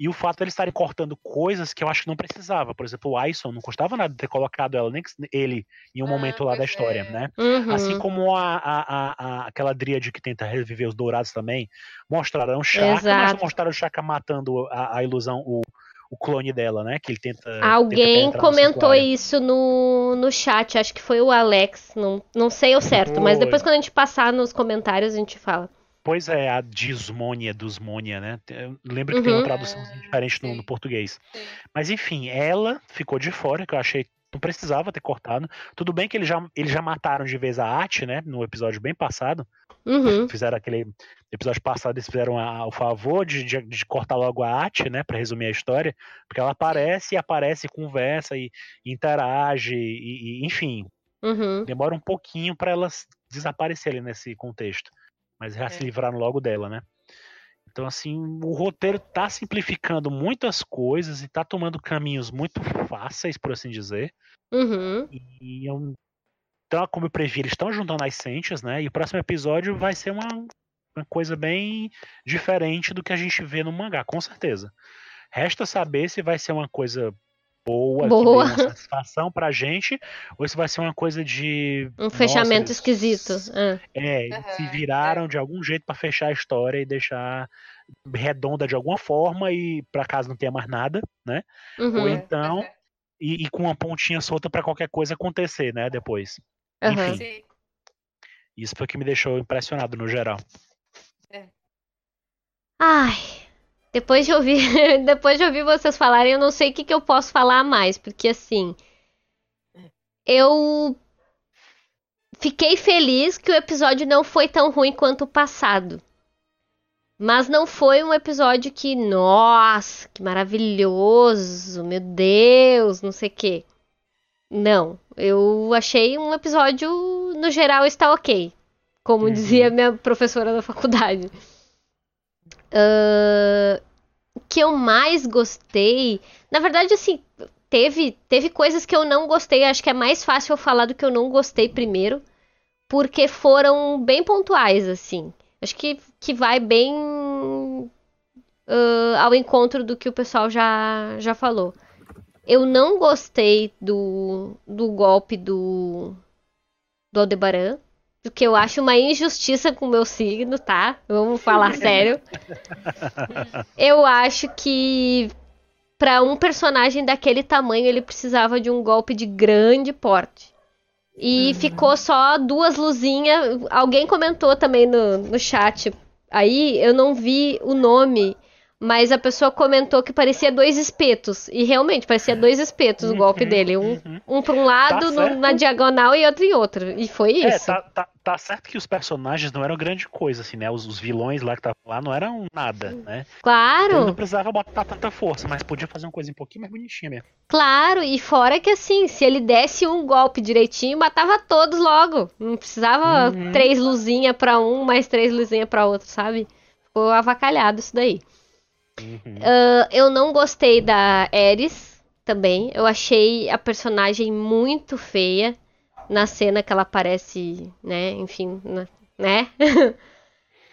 Speaker 4: E o fato de eles estarem cortando coisas que eu acho que não precisava. Por exemplo, o Aison não custava nada ter colocado ela, nem que ele em um
Speaker 5: Ah,
Speaker 4: momento lá da
Speaker 5: pois
Speaker 4: história,
Speaker 5: é.
Speaker 4: né?
Speaker 3: Uhum.
Speaker 4: Assim como a, a, a, a- aquela dríade que tenta reviver os dourados também, mostraram o Chaka, mas
Speaker 3: Exato.
Speaker 4: não mostraram o Chaka matando a, a ilusão, o, o clone dela, né? Que ele tenta. tenta
Speaker 3: Alguém
Speaker 4: no
Speaker 3: comentou isso no, no chat, acho que foi o Alex, não, não sei o certo, mas
Speaker 4: Foi.
Speaker 3: depois quando a gente passar nos comentários a gente fala.
Speaker 4: Pois é, a Dismônia, Dusmônia, né? Eu lembro que tem uma
Speaker 3: Uhum.
Speaker 4: tradução diferente no, no português.
Speaker 5: Sim.
Speaker 4: Mas enfim, ela ficou de fora, que eu achei que não precisava ter cortado. Tudo bem que eles já, eles já mataram de vez a Ati, né? No episódio bem passado.
Speaker 3: Uhum.
Speaker 4: Fizeram aquele episódio passado, eles fizeram a- o favor de, de- de cortar logo a Ati, né? Pra resumir a história. Porque ela aparece e aparece, conversa e interage, e, e, enfim,
Speaker 3: Uhum.
Speaker 4: demora um pouquinho pra elas desaparecerem nesse contexto. Mas já se
Speaker 5: É.
Speaker 4: livraram logo dela, né? Então, assim, o roteiro tá simplificando muitas coisas e tá tomando caminhos muito fáceis, por assim dizer.
Speaker 3: Uhum.
Speaker 4: E eu, então, como eu previ, eles estão juntando as Sentias, né? E o próximo episódio vai ser uma, uma coisa bem diferente do que a gente vê no mangá, com certeza. Resta saber se vai ser uma coisa boa,
Speaker 3: Boa.
Speaker 4: uma satisfação pra gente, ou se vai ser uma coisa de.
Speaker 3: Um
Speaker 4: nossa,
Speaker 3: fechamento
Speaker 4: eles-
Speaker 3: esquisito. Ah.
Speaker 4: É, eles se viraram de algum jeito pra fechar a história e deixar redonda de alguma forma e pra caso não tenha mais nada, né? Ou
Speaker 3: Uhum.
Speaker 4: então,
Speaker 5: Aham.
Speaker 4: e, e com uma pontinha solta pra qualquer coisa acontecer, né? Depois. Enfim.
Speaker 5: Sim.
Speaker 4: Isso foi o que me deixou impressionado no geral.
Speaker 3: Ai, depois de ouvir, (laughs) depois de ouvir vocês falarem, eu não sei o que, que eu posso falar mais, porque assim, eu fiquei feliz que o episódio não foi tão ruim quanto o passado. Mas não foi um episódio que, nossa, que maravilhoso, meu Deus, não sei o quê. Não, eu achei um episódio, no geral, está ok. Como
Speaker 4: Uhum.
Speaker 3: dizia minha professora da faculdade. Ah, que eu mais gostei. Na verdade, assim, teve, teve coisas que eu não gostei. Acho que é mais fácil eu falar do que eu não gostei primeiro. Porque foram bem pontuais, assim. Acho que, que vai bem ah, ao encontro do que o pessoal já, já falou. Eu não gostei do, do golpe do, do Aldebaran. Porque eu acho uma injustiça com o meu signo, tá? Vamos falar (laughs) sério. Eu acho que pra um personagem daquele tamanho ele precisava de um golpe de grande porte. E ficou só duas luzinhas. Alguém comentou também no, no chat. Aí eu não vi o nome, mas a pessoa comentou que parecia dois espetos. E realmente parecia dois espetos o golpe
Speaker 4: Uhum,
Speaker 3: dele. Um,
Speaker 4: uhum.
Speaker 3: um pra um lado, no-
Speaker 4: certo.
Speaker 3: na diagonal, e outro em outro. E foi
Speaker 4: É,
Speaker 3: isso.
Speaker 4: tá, tá, tá certo que os personagens não eram grande coisa, assim, né? Os, os vilões lá que estavam lá não eram nada, né?
Speaker 3: Claro.
Speaker 4: não precisava botar tanta força, mas podia fazer uma coisa um pouquinho mais bonitinha mesmo.
Speaker 3: Claro, e fora que assim, se ele desse um golpe direitinho, matava todos logo. Não precisava
Speaker 4: Uhum.
Speaker 3: três luzinhas pra um, mais três luzinhas pra outro, sabe? Ficou avacalhado isso daí.
Speaker 4: Uhum.
Speaker 3: Ah, eu não gostei da Ares também. Eu achei a personagem muito feia na cena que ela aparece, né? Enfim, né? (laughs)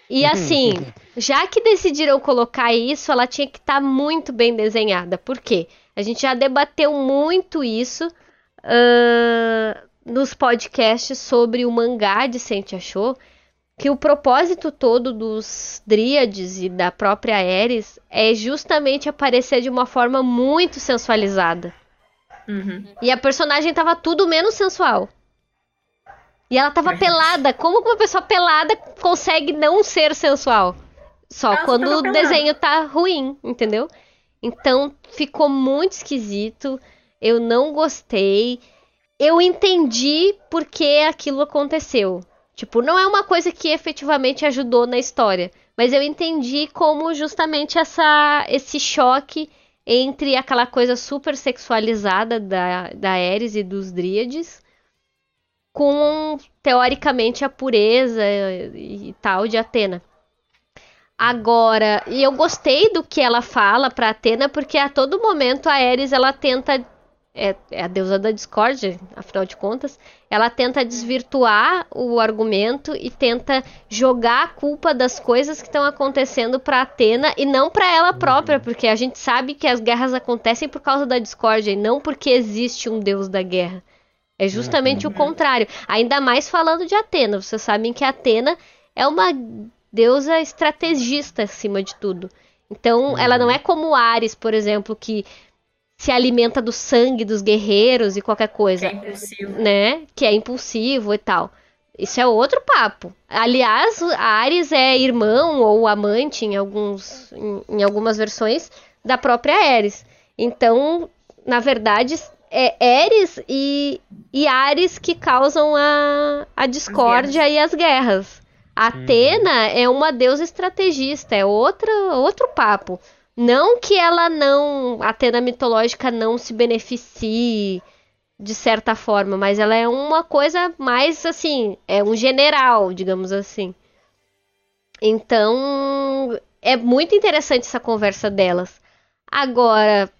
Speaker 3: e assim, já que decidiram colocar isso, ela tinha que estar muito bem desenhada. Por quê? A gente já debateu muito isso ah, nos podcasts sobre o mangá de Sente Achou, que o propósito todo dos Dríades e da própria Ares é justamente aparecer de uma forma muito sensualizada.
Speaker 2: Uhum.
Speaker 3: E a personagem tava tudo menos sensual. E ela tava pelada. Como uma pessoa pelada consegue não ser sensual? Só
Speaker 2: Ela
Speaker 3: quando o desenho tá ruim, entendeu? Então ficou muito esquisito. Eu não gostei. Eu entendi por que aquilo aconteceu. Tipo, não é uma coisa que efetivamente ajudou na história. Mas eu entendi como justamente essa, esse choque entre aquela coisa super sexualizada da, da Ares e dos Dríades com, teoricamente, a pureza e tal de Atena. Agora, e eu gostei do que ela fala pra Atena, porque a todo momento a Ares ela tenta. É, é a deusa da discórdia, afinal de contas. Ela tenta desvirtuar o argumento e tenta jogar a culpa das coisas que estão acontecendo pra Atena e não pra ela própria, porque a gente sabe que as guerras acontecem por causa da discórdia e não porque existe um deus da guerra. É justamente o contrário. Ainda mais falando de Atena. Vocês sabem que Atena é uma deusa estrategista acima de tudo. Então, ela não é como Ares, por exemplo, que se alimenta do sangue dos guerreiros e qualquer
Speaker 2: Que
Speaker 3: coisa,
Speaker 2: é impulsivo.
Speaker 3: né? Que é impulsivo e tal. Isso é outro papo. Aliás, Ares é irmão ou amante em alguns em, em algumas versões da própria Ares. Então, na verdade, é Ares e, e Ares que causam a, a discórdia e as guerras. Atena é uma deusa estrategista, é outra, outro papo. Não que ela não, a Atena mitológica não se beneficie de certa forma, mas ela é uma coisa mais assim, é um general, digamos assim. Então, é muito interessante essa conversa delas. Agora,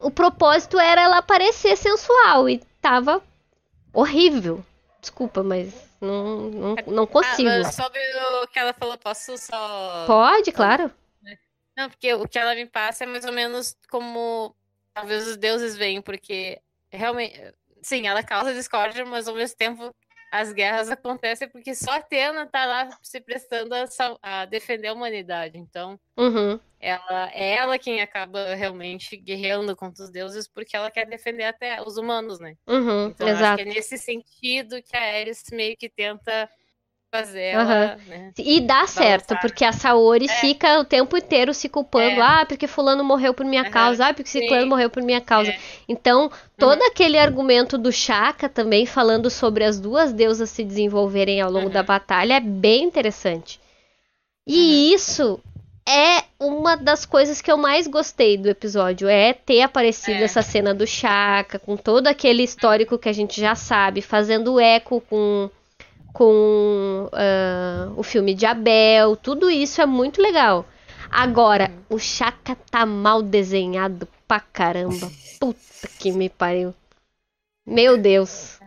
Speaker 3: o propósito era ela parecer sensual e tava horrível. Desculpa, mas não, não, não consigo.
Speaker 5: Ah, sobre o que ela falou, posso só.
Speaker 3: Pode, claro.
Speaker 5: Não, porque o que ela me passa é mais ou menos como talvez os deuses veem, porque realmente. Sim, ela causa discórdia, mas ao mesmo tempo as guerras acontecem porque só Atena tá lá se prestando a, sal- a defender a humanidade. Então,
Speaker 3: Uhum,
Speaker 5: ela é ela quem acaba realmente guerreando contra os deuses porque ela quer defender até os humanos, né?
Speaker 3: uhum,
Speaker 5: Então, eu acho
Speaker 3: exato.
Speaker 5: que é nesse sentido que a Ares meio que tenta fazer ela, né?
Speaker 3: E dá certo, porque a Saori
Speaker 5: É.
Speaker 3: fica o tempo inteiro se culpando.
Speaker 5: É.
Speaker 3: Ah, porque fulano morreu por minha
Speaker 5: Aham,
Speaker 3: causa. Ah, porque
Speaker 5: sim.
Speaker 3: ciclano morreu por minha causa.
Speaker 5: É.
Speaker 3: Então, todo aquele argumento do Shaka também falando sobre as duas deusas se desenvolverem ao longo
Speaker 5: Uhum.
Speaker 3: da batalha é bem interessante. E isso é uma das coisas que eu mais gostei do episódio, é ter aparecido
Speaker 5: É.
Speaker 3: essa cena do Shaka, com todo aquele histórico que a gente já sabe, fazendo eco com com ah, o filme de Abel, tudo isso é muito legal. Agora, o Chaka tá mal desenhado pra caramba. Puta que me pariu. Meu Deus.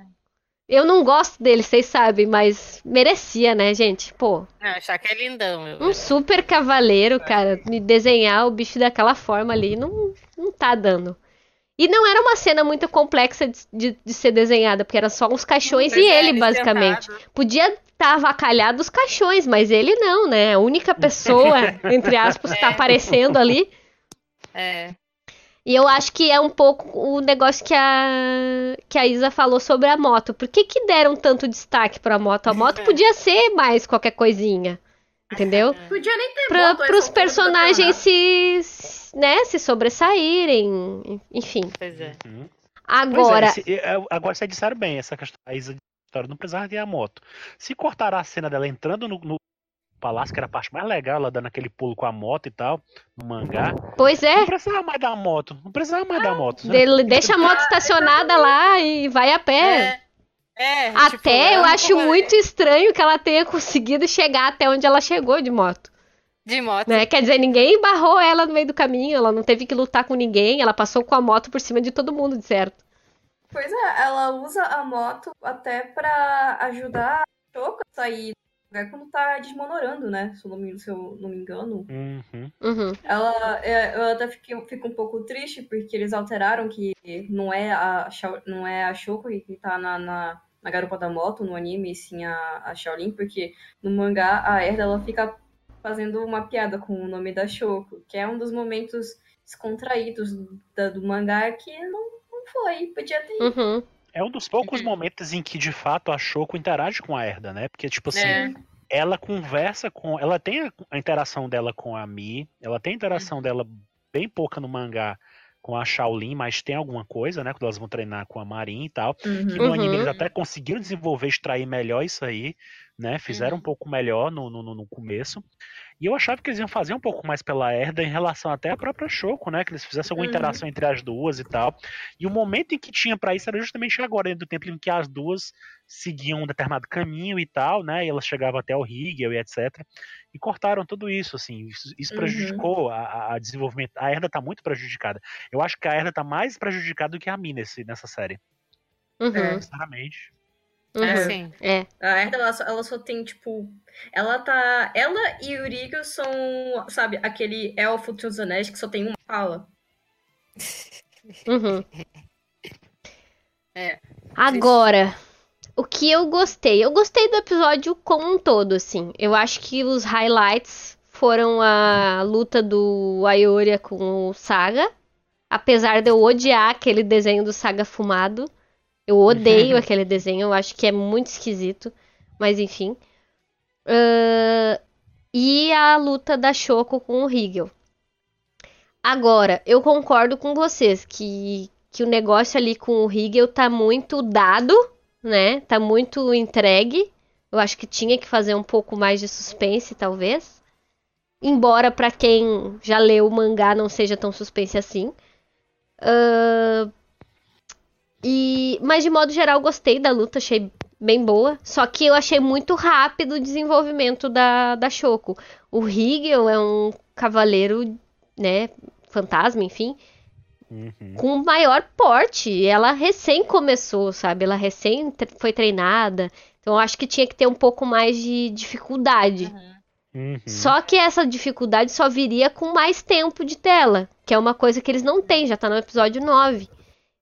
Speaker 3: Eu não gosto dele, vocês sabem, mas merecia, né, gente? Pô,
Speaker 5: Ah, achar que é lindão. Eu...
Speaker 3: um super cavaleiro, cara, me desenhar o bicho daquela forma ali não, não tá dando. E não era uma cena muito complexa de, de- de ser desenhada, porque era só uns caixões e
Speaker 5: é,
Speaker 3: ele, basicamente.
Speaker 5: sentado.
Speaker 3: Podia estar avacalhado os caixões, mas ele não, né? A única pessoa, (laughs) entre aspas, que tá aparecendo ali.
Speaker 5: É.
Speaker 3: E eu acho que é um pouco o negócio que a, que a Isa falou sobre a moto. Por que, que deram tanto destaque pra moto? A moto (laughs) podia ser mais qualquer coisinha. Entendeu?
Speaker 2: Podia nem ter
Speaker 3: Pra, pros personagens se, né, se sobressaírem. Enfim.
Speaker 5: Pois é.
Speaker 4: Uhum.
Speaker 3: Agora.
Speaker 4: Pois é, se- é, agora vocês disseram bem, essa questão a Isa de história não precisava ter a moto. Se cortaram a cena dela entrando no, no palácio, que era a parte mais legal, ela dando aquele pulo com a moto e tal, no mangá.
Speaker 3: Pois é.
Speaker 4: Não precisava mais da moto. Não precisava mais da moto. né?
Speaker 3: Dele- deixa a moto estacionada lá e vai a pé.
Speaker 5: É, tipo,
Speaker 3: Até eu
Speaker 5: ela
Speaker 3: acho
Speaker 5: não-
Speaker 3: muito estranho que ela tenha conseguido chegar até onde ela chegou de moto.
Speaker 5: De moto.
Speaker 3: Né? Quer dizer, ninguém barrou ela no meio do caminho, ela não teve que lutar com ninguém, ela passou com a moto por cima de todo mundo, de certo.
Speaker 2: Pois é, ela usa a moto até pra ajudar a Choca a sair do lugar quando tá desmonorando, né? Se eu não me, se eu não me engano.
Speaker 4: Uhum.
Speaker 3: Uhum.
Speaker 2: Ela, é, eu até fiquei, fico um pouco triste porque eles alteraram que não é a, não é a Shoko que tá na, na, na garupa da moto no anime, e sim a, a Shaolin, porque no mangá a Erda ela fica fazendo uma piada com o nome da Shoko, que é um dos momentos descontraídos da- do mangá que não, não foi, podia ter
Speaker 3: Uhum.
Speaker 4: É um dos poucos momentos em que, de fato, a Shoko interage com a Herda, né? Porque, tipo assim,
Speaker 5: É.
Speaker 4: ela conversa com. Ela tem a, a interação dela com a Mi, ela tem a interação dela bem pouca no mangá com a Shaolin, mas tem alguma coisa, né? Quando elas vão treinar com a Marin e tal. Que
Speaker 2: Uhum.
Speaker 4: no anime
Speaker 3: Uhum.
Speaker 4: eles até conseguiram desenvolver, extrair melhor isso aí, né? Fizeram
Speaker 5: Uhum.
Speaker 4: um pouco melhor no, no, no- começo. E eu achava que eles iam fazer um pouco mais pela Herda em relação até à própria Shoko, né? Que eles fizessem alguma
Speaker 2: Uhum.
Speaker 4: interação entre as duas e tal. E o momento em que tinha pra isso era justamente agora, dentro do tempo em que as duas seguiam um determinado caminho e tal, né? E elas chegavam até o Hegel e etc. E cortaram tudo isso, assim. Isso, isso
Speaker 2: Uhum.
Speaker 4: prejudicou a, a- a desenvolvimento. A Herda tá muito prejudicada. Eu acho que a Herda tá mais prejudicada do que a Mi nesse, nessa série.
Speaker 3: Uhum,
Speaker 2: É.
Speaker 4: Sinceramente.
Speaker 3: uhum.
Speaker 5: É assim.
Speaker 3: É.
Speaker 2: A Herda, ela só, ela só tem, tipo. Ela tá. Ela e o Urigo são, sabe, aquele elfo dos anéis que só tem uma fala.
Speaker 3: Uhum. (laughs)
Speaker 5: É.
Speaker 3: Agora, o que eu gostei? Eu gostei do episódio como um todo, assim. Eu acho que os highlights foram a luta do Ayoria com o Saga. Apesar de eu odiar aquele desenho do Saga fumado. Eu odeio (laughs) aquele desenho, eu acho que é muito esquisito. Mas enfim. Ahn, e a luta da Shoko com o Higel. Agora, eu concordo com vocês que, que o negócio ali com o Higel tá muito dado, né? Tá muito entregue. Eu acho que tinha que fazer um pouco mais de suspense, talvez. Embora pra quem já leu o mangá não seja tão suspense assim. Ahn, e, mas de modo geral gostei da luta, achei bem boa. Só que eu achei muito rápido o desenvolvimento da, da Shoko. O Higel é um cavaleiro, né? Fantasma, enfim
Speaker 4: Uhum.
Speaker 3: com maior porte. Ela recém começou, sabe? Ela recém tre- foi treinada. Então eu acho que tinha que ter um pouco mais de dificuldade.
Speaker 4: Uhum.
Speaker 3: Só que essa dificuldade só viria com mais tempo de tela, que é uma coisa que eles não têm, já tá no episódio 9.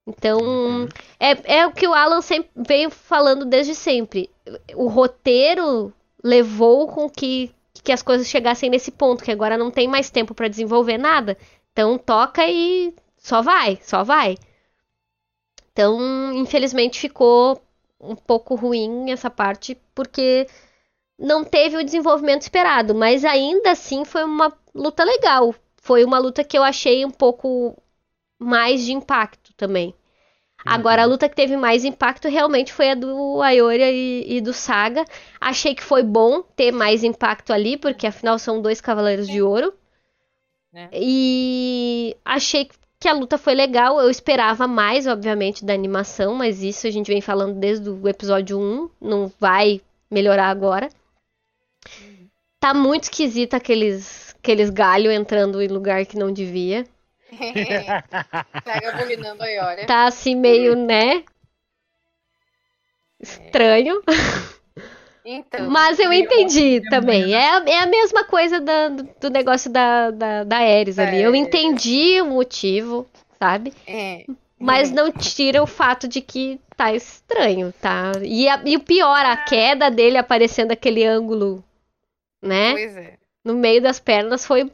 Speaker 3: Então,
Speaker 4: Uhum.
Speaker 3: é, é o que o Alan sempre veio falando desde sempre. O roteiro levou com que, que as coisas chegassem nesse ponto, que agora não tem mais tempo pra desenvolver nada. Então toca e só vai, só vai. Então, infelizmente ficou um pouco ruim essa parte, porque não teve o desenvolvimento esperado, mas ainda assim foi uma luta legal. Foi uma luta que eu achei um pouco mais de impacto também. Agora, a luta que teve mais impacto realmente foi a do Ayoria e, e do Saga. Achei que foi bom ter mais impacto ali, porque afinal são dois Cavaleiros de Ouro.
Speaker 5: Né?
Speaker 3: E achei que a luta foi legal. Eu esperava mais, obviamente, da animação, mas isso a gente vem falando desde o episódio 1. Não vai melhorar agora. Tá muito esquisito aqueles, aqueles galhos entrando em lugar que não devia. (laughs) Tá assim meio, né? Estranho. (laughs)
Speaker 5: Então.
Speaker 3: Mas eu entendi
Speaker 2: óbvio,
Speaker 3: também. É, a- é a mesma coisa da- do, negócio da, da, da Ares ali. Eu
Speaker 5: É.
Speaker 3: entendi o motivo, sabe?
Speaker 5: É.
Speaker 3: Mas não tira o fato de que tá estranho, tá? E, a- e o pior, a queda dele aparecendo aquele ângulo, né?
Speaker 5: Pois é.
Speaker 3: No meio das pernas foi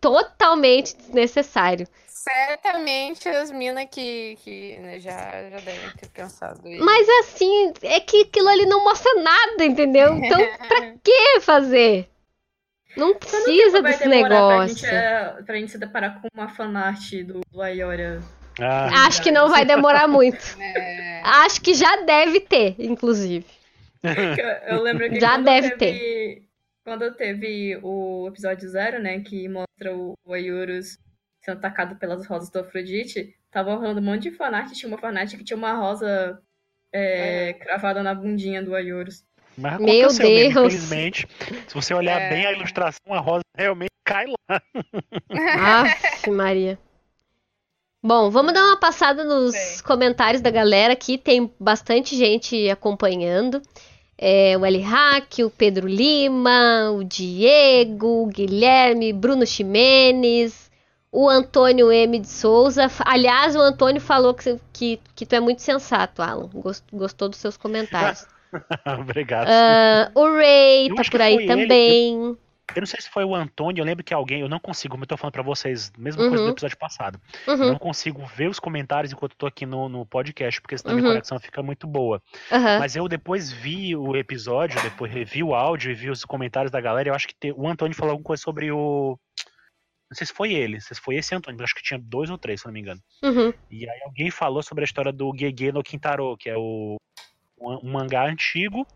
Speaker 3: totalmente desnecessário.
Speaker 5: Certamente as minas que, que né, já, já devem ter pensado isso.
Speaker 3: Mas assim, é que aquilo ali não mostra nada, entendeu? Então, (laughs) pra que fazer? Não precisa desse
Speaker 2: demorar pra gente,
Speaker 3: negócio.
Speaker 2: é, pra gente se deparar com uma fanart do, do Ayoria.
Speaker 4: Ah,
Speaker 3: Acho que não vai demorar muito. (laughs)
Speaker 5: É,
Speaker 3: Acho que já deve ter, inclusive.
Speaker 2: Eu, eu lembro que
Speaker 3: Já deve
Speaker 2: teve, Quando teve o episódio zero, né, que mostra o, o Ayurus sendo atacado pelas rosas do Afrodite, tava rolando um monte de fanart, tinha uma fanart que tinha uma rosa é, cravada na bundinha do Ayurus.
Speaker 4: Mas
Speaker 3: Meu
Speaker 4: aconteceu mesmo,
Speaker 3: Deus.
Speaker 4: infelizmente. Se você olhar
Speaker 5: É.
Speaker 4: bem a ilustração, a rosa realmente cai lá. (laughs)
Speaker 3: Aff, Maria. Bom, vamos dar uma passada nos
Speaker 2: Bem.
Speaker 3: comentários da galera aqui. Tem bastante gente acompanhando. É, o L. Hack, o Pedro Lima, o Diego, o Guilherme, Bruno Ximenes, o Antônio M. de Souza. Aliás, o Antônio falou que, que, que tu é muito sensato, Alan. Gost- Gostou dos seus comentários. (laughs)
Speaker 4: Obrigado.
Speaker 3: Ah, o Ray
Speaker 4: Eu
Speaker 3: tá por aí
Speaker 4: ele,
Speaker 3: também.
Speaker 4: Eu não sei se foi o Antônio, eu lembro que alguém, eu não consigo, como eu tô falando pra vocês, mesma coisa
Speaker 3: Uhum.
Speaker 4: do episódio passado. Eu
Speaker 3: Uhum,
Speaker 4: não consigo ver os comentários enquanto eu tô aqui no, no podcast, porque senão
Speaker 3: Uhum.
Speaker 4: minha conexão fica muito boa.
Speaker 3: aham.
Speaker 4: Mas eu depois vi o episódio, depois revi o áudio e vi os comentários da galera. Eu acho que te- o Antônio falou alguma coisa sobre o. Não sei se foi ele, se foi esse Antônio, acho que tinha dois ou três, se não me engano.
Speaker 3: Uhum,
Speaker 4: E aí alguém falou sobre a história do Gege no Kintaro, que é o um mangá antigo,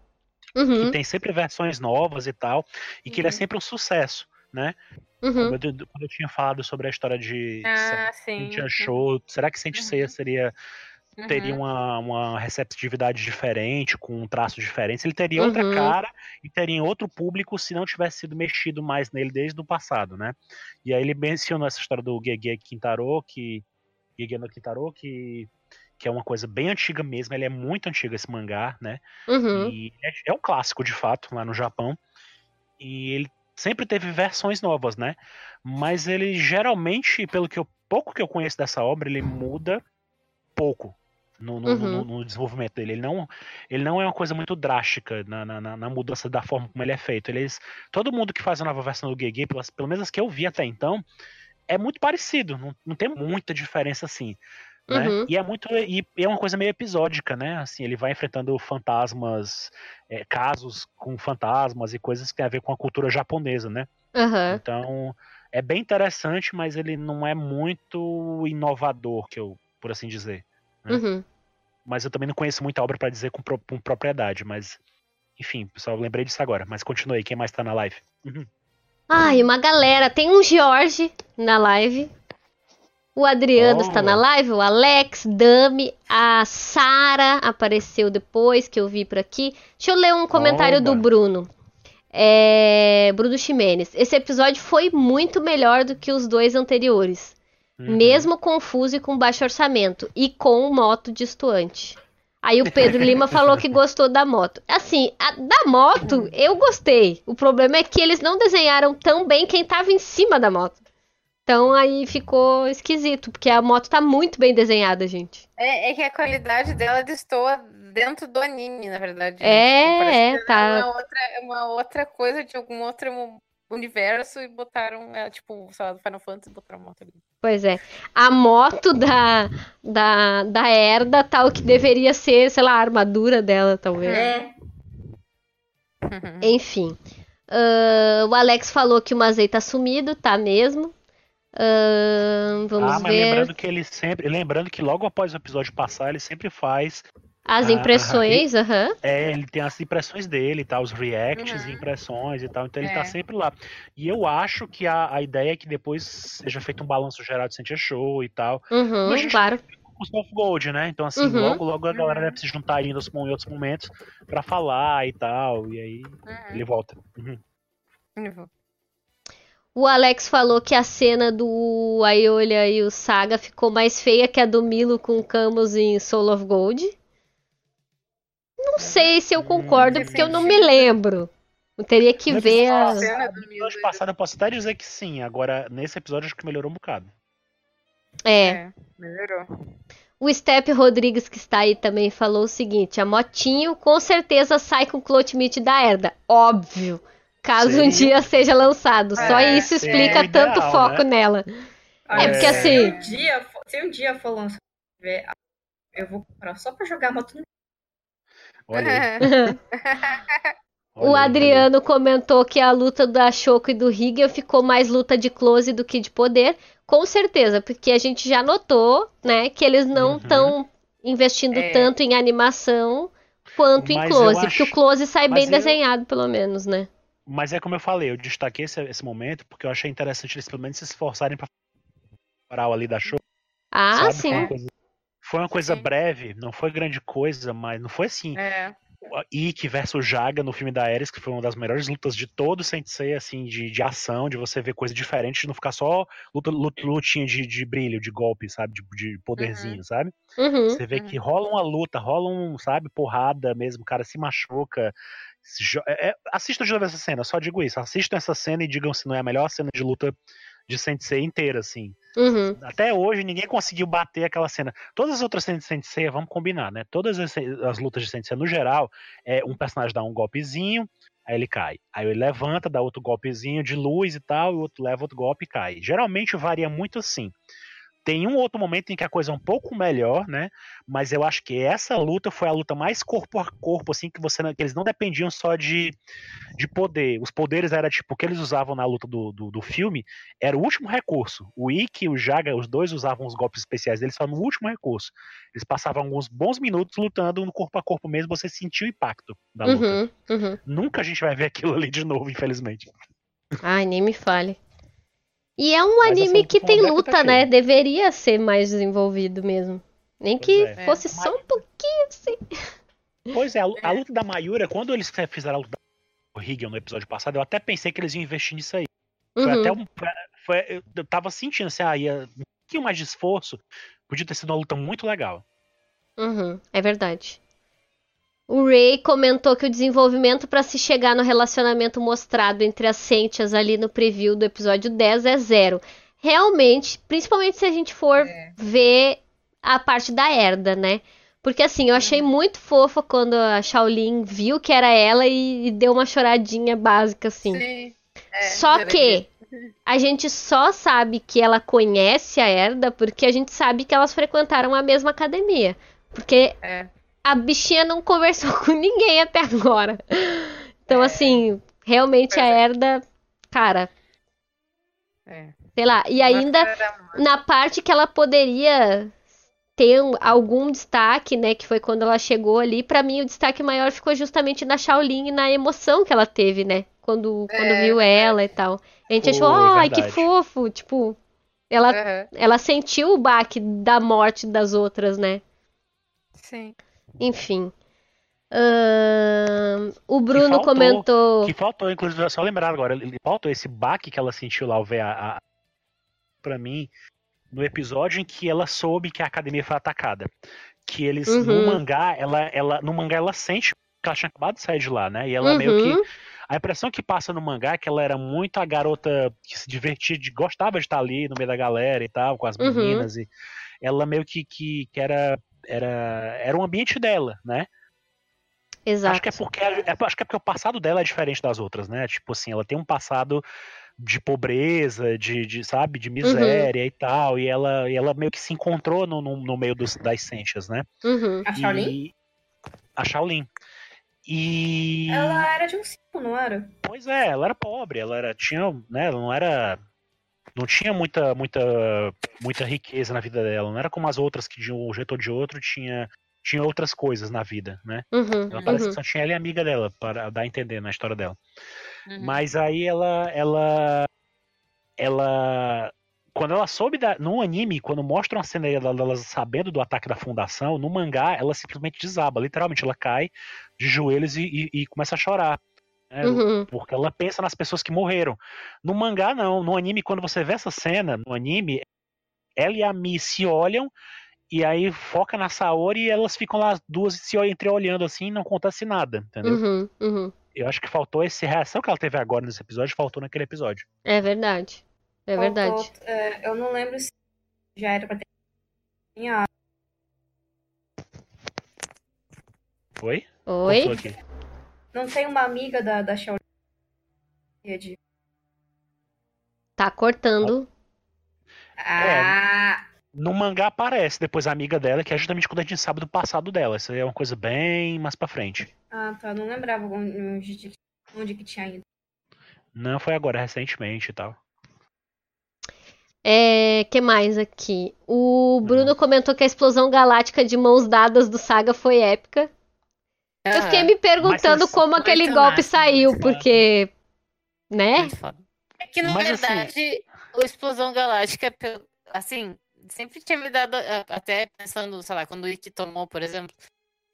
Speaker 4: que
Speaker 3: uhum,
Speaker 4: tem sempre versões novas e tal, e que ele é
Speaker 5: Uhum.
Speaker 4: sempre um sucesso, né?
Speaker 3: uhum.
Speaker 4: Quando, eu, quando eu tinha falado sobre a história de
Speaker 5: Ah.
Speaker 4: Saint Show, será que Saint Seiya seria
Speaker 5: Uhum.
Speaker 4: teria uma, uma receptividade diferente, com um traço diferente. Ele teria outra
Speaker 3: Uhum.
Speaker 4: cara e teria outro público se não tivesse sido mexido mais nele desde o passado, né? E aí ele mencionou essa história do Gege Kintaro, que Gege no Kintaro, que que é uma coisa bem antiga mesmo, ele é muito antigo esse mangá, né?
Speaker 3: Uhum.
Speaker 4: E é, é um clássico de fato lá no Japão. E ele sempre teve versões novas, né? Mas ele geralmente, pelo que eu pouco que eu conheço dessa obra, ele muda pouco no, no-
Speaker 3: Uhum.
Speaker 4: no- no desenvolvimento dele. Ele não, ele não é uma coisa muito drástica na, na- na- mudança da forma como ele é feito. Eles, todo mundo que faz a nova versão do pelas, pelo menos as que eu vi até então, é muito parecido. Não, não tem muita diferença assim. Né?
Speaker 3: Uhum.
Speaker 4: E é muito e é uma coisa meio episódica, né? Assim, ele vai enfrentando fantasmas, é, casos com fantasmas e coisas que tem a ver com a cultura japonesa, né?
Speaker 3: Aham.
Speaker 4: Então é bem interessante, mas ele não é muito inovador, que eu, por assim dizer. né?
Speaker 3: Uhum.
Speaker 4: Mas eu também não conheço muita obra pra dizer com, pro- com propriedade, mas enfim, pessoal, lembrei disso agora. Mas continue aí, quem mais tá na live? Uhum.
Speaker 3: Ai, uma galera. Tem um Jorge na live. O Adriano
Speaker 4: Oh.
Speaker 3: está na live, o Alex, Dami, a Sara apareceu depois que eu vi por aqui. Deixa eu ler um comentário do. Bruno. É, Bruno Ximenes. Esse episódio foi muito melhor do que os dois anteriores.
Speaker 4: Uhum.
Speaker 3: Mesmo confuso e com baixo orçamento. E com moto distoante. Aí o Pedro (laughs) Lima falou que gostou da moto. Assim, a- da moto eu gostei. O problema é que eles não desenharam tão bem quem tava em cima da moto. Então aí ficou esquisito, porque a moto tá muito bem desenhada, gente.
Speaker 5: É, é que a qualidade dela destoa dentro do anime, na verdade. né?
Speaker 3: É,
Speaker 5: Tipo,
Speaker 3: é, tá.
Speaker 5: é uma outra, é uma outra coisa de algum outro universo e botaram, é, tipo, sei lá, do Final Fantasy botaram a moto ali.
Speaker 3: Pois é. A moto da, da, da Herda tá o que deveria ser, sei lá, a armadura dela, talvez.
Speaker 2: É.
Speaker 3: Enfim. Ah, o Alex falou que o Mazei tá sumido, tá mesmo. Ah, vamos
Speaker 4: ah, mas
Speaker 3: ver
Speaker 4: lembrando que ele sempre. Lembrando que logo após o episódio passar, ele sempre faz.
Speaker 3: as
Speaker 4: ah,
Speaker 3: impressões, aham.
Speaker 4: É, ele tem as impressões dele, tá? Os reacts
Speaker 5: Uhum.
Speaker 4: e impressões e tal. Então ele
Speaker 5: É.
Speaker 4: tá sempre lá. E eu acho que a, a ideia é que depois seja feito um balanço geral de Sentia Show e tal.
Speaker 3: Uhum,
Speaker 4: a gente-
Speaker 3: claro.
Speaker 4: Com o Soft Gold, né? Então, assim,
Speaker 3: Uhum.
Speaker 4: logo, logo a galera
Speaker 5: Uhum.
Speaker 4: deve se juntar nos, em outros momentos pra falar e tal. E aí ele volta. Uhum.
Speaker 5: Uhum.
Speaker 3: O Alex falou que a cena do Aiolia e o Saga ficou mais feia que a do Milo com o Camus em Soul of Gold. Não sei se eu concordo,
Speaker 5: Hum,
Speaker 3: porque eu não me lembro. Eu teria que
Speaker 4: No
Speaker 3: ver a...
Speaker 4: episódio
Speaker 5: cena
Speaker 4: passado- eu posso até dizer que sim. Agora, nesse episódio, acho que melhorou um bocado.
Speaker 3: É.
Speaker 5: É, melhorou.
Speaker 3: O Step Rodrigues, que está aí, também falou o seguinte: a Motinho com certeza sai com o Cloth Meat da Herda. Óbvio. Caso um dia seja lançado. Só
Speaker 5: É,
Speaker 3: isso
Speaker 4: seria
Speaker 3: explica
Speaker 4: o ideal,
Speaker 3: tanto foco
Speaker 4: né?
Speaker 3: nela.
Speaker 2: Olha,
Speaker 3: porque
Speaker 2: se
Speaker 3: assim-
Speaker 2: Um dia, for- se um dia for lançar, eu vou comprar só pra jogar moto no
Speaker 4: Olha aí. (laughs) (laughs)
Speaker 3: O Adriano comentou que a luta da Shoko e do Higel ficou mais luta de close do que de poder. Com certeza, porque a gente já notou, né, que eles não
Speaker 4: Uhum.
Speaker 3: estão investindo
Speaker 5: É.
Speaker 3: tanto em animação quanto em
Speaker 4: Mas
Speaker 3: close.
Speaker 4: eu
Speaker 3: Porque o
Speaker 4: acho-
Speaker 3: close sai
Speaker 4: mas
Speaker 3: bem
Speaker 4: eu-
Speaker 3: desenhado, pelo menos, né?
Speaker 4: Mas é como eu falei, eu destaquei esse, esse momento porque eu achei interessante eles pelo menos se esforçarem pra parar ali da show.
Speaker 3: Ah,
Speaker 4: sabe?
Speaker 3: sim.
Speaker 4: Foi uma coisa, foi uma coisa breve, não foi grande coisa, mas não foi assim.
Speaker 5: É.
Speaker 4: Ikki versus Jaga no filme da Ares, que foi uma das melhores lutas de todo o Sensei, assim, de, de ação, de você ver coisa diferente, de não ficar só luta, luta- lutinha de, de brilho, de golpe, sabe? De, de poderzinho, sabe?
Speaker 3: Uhum.
Speaker 4: Você vê
Speaker 5: Uhum.
Speaker 4: que rola uma luta, rola um, sabe, porrada mesmo, o cara se machuca. É- é- assistam de novo essa cena, só digo isso. Assistam essa cena e digam se não é a melhor cena de luta de Sensei inteira, assim.
Speaker 3: Uhum.
Speaker 4: Até hoje ninguém conseguiu bater aquela cena. Todas as outras cenas de Sensei, vamos combinar, né? Todas as, as lutas de Sensei no geral, é um personagem dá um golpezinho, Aí ele cai. Aí ele levanta, dá outro golpezinho de luz e tal, e o outro leva outro golpe e cai. Geralmente varia muito assim. Tem um outro momento em que a coisa é um pouco melhor, né? Mas eu acho que essa luta foi a luta mais corpo a corpo, assim, que você que eles não dependiam só de, de poder. Os poderes era tipo o que eles usavam na luta do, do, do filme era o último recurso. O Ikki e o Jaga, os dois usavam os golpes especiais deles só no último recurso. Eles passavam alguns bons minutos lutando no corpo a corpo mesmo, você sentiu o impacto da luta.
Speaker 3: Uhum, uhum.
Speaker 4: Nunca a gente vai ver aquilo ali de novo, infelizmente.
Speaker 3: Ai, nem me fale. E é um
Speaker 4: Mas
Speaker 3: anime
Speaker 4: essa
Speaker 3: que tem
Speaker 4: uma
Speaker 3: luta,
Speaker 4: década
Speaker 3: né? Deveria ser mais desenvolvido mesmo. Nem
Speaker 4: Pois
Speaker 3: que
Speaker 4: é.
Speaker 3: fosse
Speaker 5: É.
Speaker 3: só um pouquinho assim.
Speaker 4: Pois é, a, a luta da Mayura, quando eles fizeram a luta do Higgin no episódio passado, eu até pensei que eles iam investir nisso aí. Foi
Speaker 3: Uhum.
Speaker 4: até um. foi- eu tava sentindo assim, ah, ia um pouquinho mais de esforço. Podia ter sido uma luta muito legal.
Speaker 3: Uhum, é verdade. O Ray comentou que o desenvolvimento para se chegar no relacionamento mostrado entre as Sentias ali no preview do episódio 10 é zero. Realmente, principalmente se a gente for
Speaker 5: É.
Speaker 3: ver a parte da Herda, né? Porque assim, eu achei muito fofa quando a Shaolin viu que era ela e, e deu uma choradinha básica assim.
Speaker 5: Sim. É,
Speaker 3: Só que (laughs) a gente só sabe que ela conhece a Herda porque a gente sabe que elas frequentaram a mesma academia. Porque
Speaker 5: É.
Speaker 3: a bichinha não conversou (laughs) com ninguém até agora. Então, assim, realmente a
Speaker 5: Pois é.
Speaker 3: Herda, cara,
Speaker 5: É.
Speaker 3: sei lá. E ainda na parte que ela poderia ter um- algum destaque, né, que foi quando ela chegou ali, pra mim o destaque maior ficou justamente na Shaolin e na emoção que ela teve, né, quando, quando
Speaker 5: É,
Speaker 3: viu ela e tal. A gente achou, ai, que fofo, tipo, ela,
Speaker 5: Aham.
Speaker 3: ela sentiu o baque da morte das outras, né?
Speaker 5: Sim.
Speaker 3: Enfim. Ahn, o Bruno
Speaker 4: faltou,
Speaker 3: comentou.
Speaker 4: Que faltou, inclusive, só lembrar agora, ele- faltou esse baque que ela sentiu lá ao ver a, a para mim no episódio em que ela soube que a academia foi atacada. Que eles
Speaker 3: Uhum.
Speaker 4: no mangá, ela ela no mangá ela sente que ela tinha acabado de sair de lá, né? E ela meio que
Speaker 3: Uhum,
Speaker 4: a impressão que passa no mangá é que ela era muito a garota que se divertia, de, gostava de estar ali no meio da galera e tal, com as
Speaker 3: Uhum.
Speaker 4: meninas. E ela meio que, que, que era, era, era o ambiente dela, né?
Speaker 3: exato.
Speaker 4: Acho que é porque é, acho que é porque o passado dela é diferente das outras, né? Tipo assim, ela tem um passado de pobreza, de, de sabe, de miséria e tal, e ela, e ela meio que se encontrou no, no, no meio dos, das Sentias, né?
Speaker 3: Uhum.
Speaker 2: A Shaolin?
Speaker 4: E, a Shaolin. E
Speaker 2: Ela era de um ciclo, não era?
Speaker 4: Pois é, ela era pobre, ela era, tinha, né, ela não era, não tinha muita, muita, muita riqueza na vida dela, não era como as outras que de um jeito ou de outro tinha, tinha outras coisas na vida, né?
Speaker 3: Uhum.
Speaker 4: Ela parece
Speaker 3: uhum.
Speaker 4: que só tinha ela e a amiga dela, para dar a entender na história dela.
Speaker 5: Uhum.
Speaker 4: Mas aí ela, ela, ela, quando ela soube da, no anime, quando mostram a cena dela dela sabendo do ataque da fundação, no mangá ela simplesmente desaba, literalmente ela cai de joelhos e, e- e começa a chorar. Né?
Speaker 3: Uhum.
Speaker 4: Porque ela pensa nas pessoas que morreram. No mangá, não. No anime, quando você vê essa cena, no anime, ela e a Mi se olham e aí foca na Saori e elas ficam lá as duas se entreolhando assim e não acontece nada, entendeu?
Speaker 3: Uhum. Uhum.
Speaker 4: Eu acho que faltou essa reação que ela teve agora nesse episódio, faltou naquele episódio.
Speaker 3: É verdade. É verdade.
Speaker 2: Faltou- é, eu não lembro se já era pra ter.
Speaker 4: Foi?
Speaker 3: Oi?
Speaker 2: Não tem uma amiga da, da Shaolin?
Speaker 3: Tá cortando.
Speaker 2: Ah,
Speaker 4: No mangá aparece depois a amiga dela, que é justamente quando a gente sabe do passado dela. Isso aí é uma coisa bem mais pra frente.
Speaker 2: ah, tá. Não lembrava onde, onde que tinha ido.
Speaker 4: Não foi agora, recentemente e tal.
Speaker 3: É, que mais aqui? O Bruno
Speaker 4: Hum.
Speaker 3: comentou que a explosão galáctica de mãos dadas do Saga foi épica. Eu fiquei me perguntando como aquele golpe saiu,
Speaker 5: foda.
Speaker 3: porque. Né?
Speaker 5: É que, na
Speaker 4: Mas, assim-
Speaker 5: verdade, o Explosão Galáctica, assim, sempre tinha me dado, até pensando, sei lá, quando o Ikki tomou, por exemplo,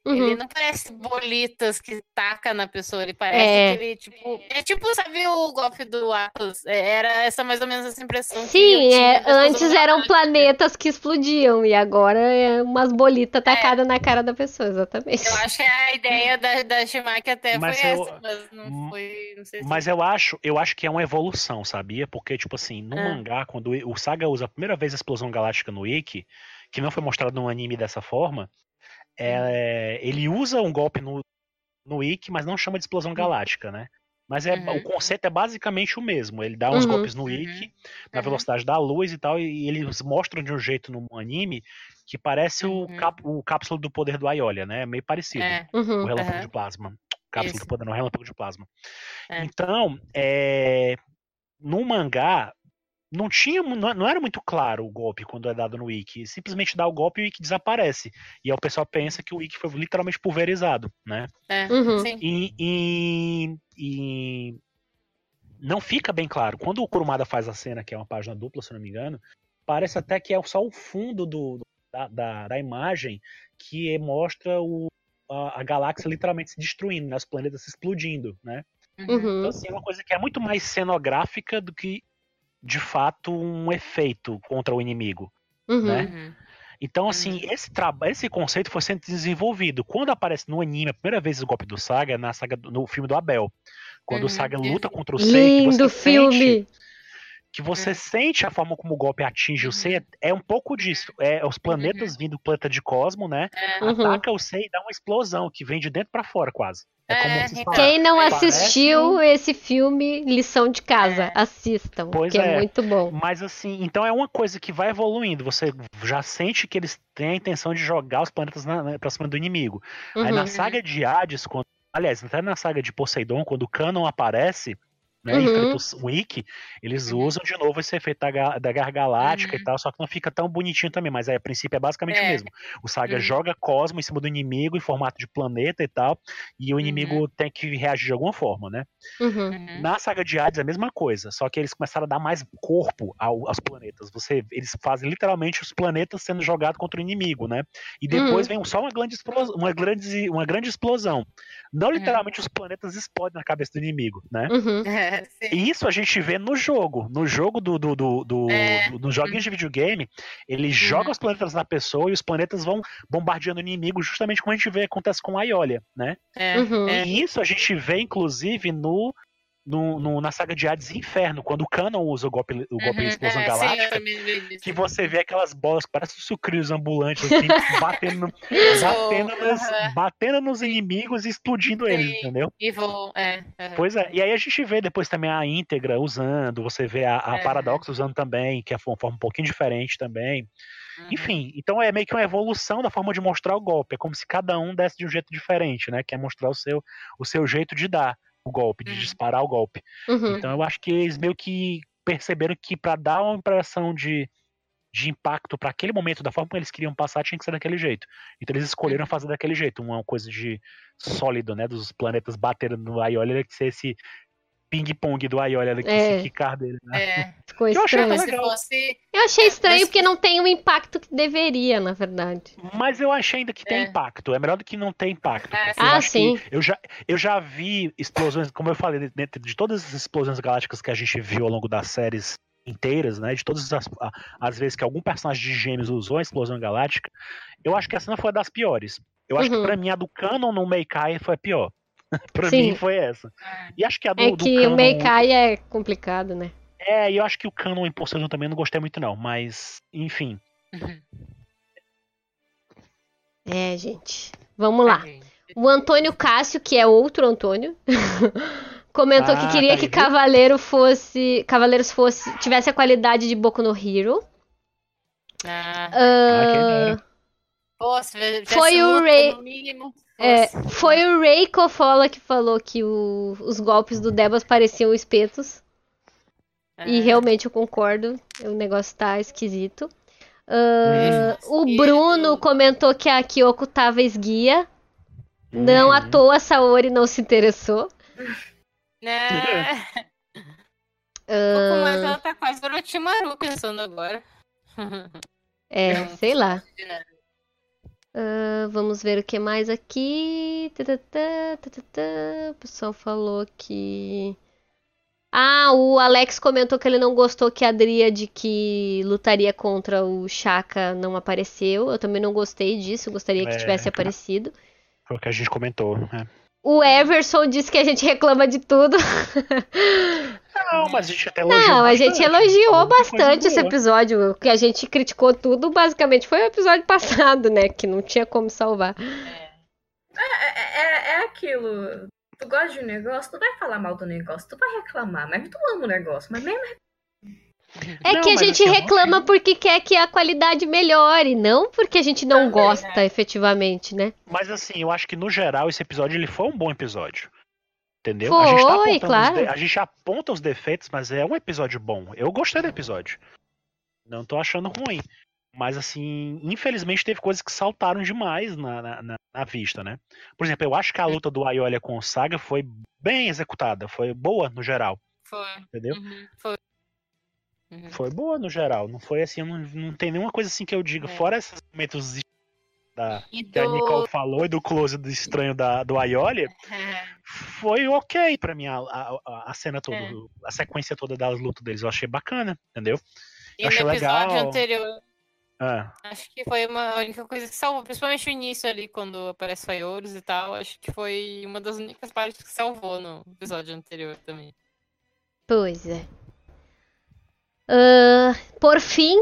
Speaker 5: ele
Speaker 3: Uhum.
Speaker 5: não parece bolitas que taca na pessoa, ele parece
Speaker 3: É.
Speaker 5: aquele, tipo... É tipo, sabe o golpe do Atlas? É, Era essa mais ou menos essa impressão que
Speaker 3: Sim, é, antes eram planetas que explodiam e agora é umas bolitas tacadas na cara da pessoa, exatamente.
Speaker 5: Eu acho que a ideia da, da Shimaki até
Speaker 4: Mas
Speaker 5: foi
Speaker 4: eu-
Speaker 5: essa, mas não foi, não sei se...
Speaker 4: Mas eu acho, eu acho que é uma evolução, sabia? Porque, tipo assim, no
Speaker 5: Ah.
Speaker 4: mangá, quando o Saga usa a primeira vez a explosão galáctica no Ikki, que não foi mostrado no anime dessa forma, é, ele usa um golpe no, no Ikki, mas não chama de explosão galáctica, né? Mas é,
Speaker 5: Uhum.
Speaker 4: o conceito é basicamente o mesmo. Ele dá uns
Speaker 3: Uhum.
Speaker 4: golpes no Ikki, na
Speaker 5: Uhum.
Speaker 4: velocidade da luz e tal, e, eles mostram de um jeito no anime que parece o,
Speaker 5: Uhum.
Speaker 4: cap, o cápsula do poder do Aiolha, né? Meio parecido.
Speaker 5: É.
Speaker 4: O
Speaker 3: Uhum.
Speaker 4: relâmpago de plasma. Cápsula
Speaker 5: Isso.
Speaker 4: do poder, não, relâmpago de plasma.
Speaker 5: É.
Speaker 4: Então, é, no mangá, não tinha, não não era muito claro o golpe quando é dado no Wiki. Simplesmente dá o golpe e o Wiki desaparece. E aí o pessoal pensa que o Wiki foi literalmente pulverizado, né?
Speaker 5: É.
Speaker 3: Uhum.
Speaker 5: Sim.
Speaker 4: E, e- e não fica bem claro. Quando o Kurumada faz a cena, que é uma página dupla, se eu não me engano, parece até que é só o fundo do, da, da, da imagem que mostra o, a, a galáxia literalmente se destruindo, né? os planetas se explodindo, né?
Speaker 5: Uhum.
Speaker 4: Então, assim, é uma coisa que é muito mais cenográfica do que, de fato, um efeito contra o inimigo.
Speaker 3: Uhum.
Speaker 4: né?
Speaker 5: Uhum.
Speaker 4: Então, assim, esse, traba- esse conceito foi sendo desenvolvido. Quando aparece no anime, a primeira vez o golpe do Saga é na saga, do- no filme do Abel. Quando
Speaker 5: Uhum,
Speaker 4: o Saga luta contra o Sei,
Speaker 3: Lindo
Speaker 4: você
Speaker 3: filme.
Speaker 4: sente, que você
Speaker 5: Uhum.
Speaker 4: sente a forma como o golpe atinge o Sei, é, é um pouco disso. É os planetas vindo do planeta de Cosmo, né?
Speaker 5: É.
Speaker 3: Uhum.
Speaker 4: Ataca o Sei e dá uma explosão que vem de dentro pra fora, quase. É, como
Speaker 5: É.
Speaker 3: Quem não
Speaker 4: Parece
Speaker 3: assistiu esse filme, lição de casa,
Speaker 5: É.
Speaker 3: assistam,
Speaker 4: Pois
Speaker 3: que é.
Speaker 4: é.
Speaker 3: muito bom.
Speaker 4: Mas assim, então é uma coisa que vai evoluindo. Você já sente que eles têm a intenção de jogar os planetas na, na, pra cima do inimigo. Aí
Speaker 3: Uhum.
Speaker 4: na saga de Hades, quando, aliás, até na saga de Poseidon, quando o Canon aparece, né,
Speaker 3: Uhum.
Speaker 4: o Wiki, eles
Speaker 5: Uhum.
Speaker 4: usam de novo esse efeito da, da Guerra Galáctica
Speaker 5: Uhum.
Speaker 4: e tal, só que não fica tão bonitinho também, mas aí a princípio é basicamente o
Speaker 5: É.
Speaker 4: mesmo. O Saga
Speaker 5: Uhum.
Speaker 4: joga Cosmo em cima do inimigo em formato de planeta e tal, e o inimigo tem que reagir de alguma forma, né?
Speaker 3: Uhum.
Speaker 5: Uhum.
Speaker 4: Na saga de Hades é a mesma coisa, só que eles começaram a dar mais corpo ao- aos planetas. Você, eles fazem literalmente os planetas sendo jogados contra o inimigo, né? E depois vem só uma grande, explosão, uma, grande, uma grande explosão. Não literalmente os planetas explodem na cabeça do inimigo, né?
Speaker 3: Uhum.
Speaker 5: É.
Speaker 4: E isso a gente vê no jogo. No jogo do. do, do, do,
Speaker 5: É.
Speaker 4: do- nos joguinhos de videogame, ele joga os planetas na pessoa e os planetas vão bombardeando o inimigo, justamente como a gente vê acontece com a Iolia, né?
Speaker 5: É,
Speaker 3: Uhum.
Speaker 5: é.
Speaker 4: E isso a gente vê, inclusive, no, no, no- na saga de Hades Inferno, quando o Canon usa o golpe, o golpe
Speaker 5: Uhum.
Speaker 4: explosão
Speaker 5: É, sim,
Speaker 4: galáctica.
Speaker 5: isso.
Speaker 4: que você vê aquelas bolas que parecem sucrilhos ambulantes, assim, (laughs) batendo, no-
Speaker 5: Isso,
Speaker 4: batendo, nos,
Speaker 5: aham.
Speaker 4: batendo nos inimigos e explodindo eles,
Speaker 5: Sim.
Speaker 4: entendeu?
Speaker 5: E. É, aham.
Speaker 4: Pois é, e aí a gente vê depois também a íntegra usando, você vê a, a
Speaker 5: É.
Speaker 4: Paradox usando também, que é uma forma um pouquinho diferente também.
Speaker 5: Uhum.
Speaker 4: Enfim, então é meio que uma evolução da forma de mostrar o golpe. É como se cada um desse de um jeito diferente, né? Quer mostrar o seu, o seu jeito de dar o golpe, de
Speaker 5: Uhum.
Speaker 4: disparar o golpe.
Speaker 3: Uhum.
Speaker 4: Então eu acho que eles meio que perceberam que para dar uma impressão de, de impacto para aquele momento, da forma como eles queriam passar, tinha que ser daquele jeito. Então eles escolheram fazer daquele jeito, uma coisa de sólido, né? Dos planetas batendo no Aiolia, que ser esse ping-pong do Aiolia, que
Speaker 3: É.
Speaker 4: quicar dele, né?
Speaker 5: É,
Speaker 3: Ficou
Speaker 4: Eu achei
Speaker 3: estranho.
Speaker 4: legal.
Speaker 5: fosse.
Speaker 3: Eu achei estranho
Speaker 5: Mas-
Speaker 3: porque não tem o impacto que deveria, na verdade.
Speaker 4: Mas eu achei ainda que tem
Speaker 5: É.
Speaker 4: impacto. É melhor do que não ter impacto.
Speaker 5: Ah,
Speaker 4: eu
Speaker 3: Ah,
Speaker 4: acho que
Speaker 3: sim.
Speaker 4: eu já, eu já vi explosões, como eu falei, dentro de todas as explosões galácticas que a gente viu ao longo das séries inteiras, né? De todas as, as vezes que algum personagem de Gêmeos usou a explosão galáctica, eu acho que essa não foi a das piores. Eu acho
Speaker 3: Uhum.
Speaker 4: que pra mim a do Canon no Meikai foi a pior. (laughs) pra
Speaker 3: Sim.
Speaker 4: mim foi essa. E acho que a do,
Speaker 3: É
Speaker 4: do
Speaker 3: que
Speaker 4: Canon.
Speaker 3: o Meikai é complicado, né?
Speaker 4: É, e eu acho que o Canon em Poseidon também não gostei muito, não. Mas, enfim.
Speaker 5: Uhum.
Speaker 3: É, gente. Vamos lá.
Speaker 5: Gente.
Speaker 3: O Antônio Cássio, que é outro Antônio, (laughs) comentou
Speaker 4: Ah,
Speaker 3: que queria
Speaker 4: tá
Speaker 3: que? Cavaleiro fosse. Cavaleiros fosse. tivesse a qualidade de Boku no Hero.
Speaker 5: Ah,
Speaker 4: Ah, quem
Speaker 3: Ah,
Speaker 4: dera.
Speaker 5: pô, se tivesse
Speaker 3: Foi o Ray-
Speaker 5: no mínimo,
Speaker 3: é, foi o Ray Kofola que falou que o- os golpes do Debas pareciam espetos. E
Speaker 5: Ah,
Speaker 3: realmente eu concordo. O negócio tá esquisito. Ah, o. Bruno comentou que a Kyoko tava esguia. Não à toa a Saori não se interessou.
Speaker 5: Né? (laughs) Pouco mais ela tá quase Orochimaru pensando agora. (laughs)
Speaker 3: é, sei lá. Ah, vamos ver o que mais aqui. O pessoal falou que. Ah, o Alex comentou que ele não gostou que a Dríade que lutaria contra o Shaka não apareceu. Eu também não gostei disso, gostaria que
Speaker 4: É.
Speaker 3: tivesse aparecido.
Speaker 4: Foi o que a gente comentou. né?
Speaker 3: O Everson disse que a gente reclama de tudo.
Speaker 4: Não, mas a gente até elogiou.
Speaker 3: Não, a gente
Speaker 4: bastante.
Speaker 3: elogiou bastante esse episódio. O que a gente criticou tudo, basicamente, foi o episódio (laughs) passado, né? Que não tinha como salvar.
Speaker 2: É, é, é aquilo. tu gosta de um negócio, tu vai falar mal do negócio, tu vai reclamar, mas tu ama o negócio, mas mesmo
Speaker 3: É
Speaker 4: Não,
Speaker 3: que a gente
Speaker 4: assim, não
Speaker 3: reclama porque quer que a qualidade melhore, não porque a gente não
Speaker 2: Também,
Speaker 3: gosta efetivamente, né?
Speaker 4: Mas assim, eu acho que no geral esse episódio ele foi um bom episódio. Entendeu? a, gente tá
Speaker 3: Foi, claro.
Speaker 4: de- a gente aponta os defeitos, mas é um episódio bom. Eu gostei do episódio. Não tô achando ruim. Mas assim, infelizmente teve coisas que saltaram demais na, na, na- na vista, né? Por exemplo, eu acho que a luta do Aiolia com o Saga foi bem executada, foi boa no geral,
Speaker 5: Foi.
Speaker 4: entendeu?
Speaker 5: Uhum, foi. Uhum.
Speaker 4: Foi boa no geral, não foi assim, não, não tem nenhuma coisa assim que eu diga,
Speaker 5: É.
Speaker 4: fora esses momentos da,
Speaker 5: E
Speaker 4: que a
Speaker 5: do-
Speaker 4: Nicole falou e do close do estranho da, do Aiolia,
Speaker 5: É.
Speaker 4: foi ok pra mim a, a, a- cena toda,
Speaker 5: É.
Speaker 4: a sequência toda das lutas deles. Eu achei bacana, entendeu?
Speaker 5: E
Speaker 4: Achei
Speaker 5: no episódio
Speaker 4: legal.
Speaker 5: anterior,
Speaker 4: Ah,
Speaker 5: acho que foi uma única coisa que salvou, principalmente o início ali, quando aparece Faiouros e tal, acho que foi uma das únicas partes que salvou no episódio anterior também.
Speaker 3: Pois é. Ah, por fim,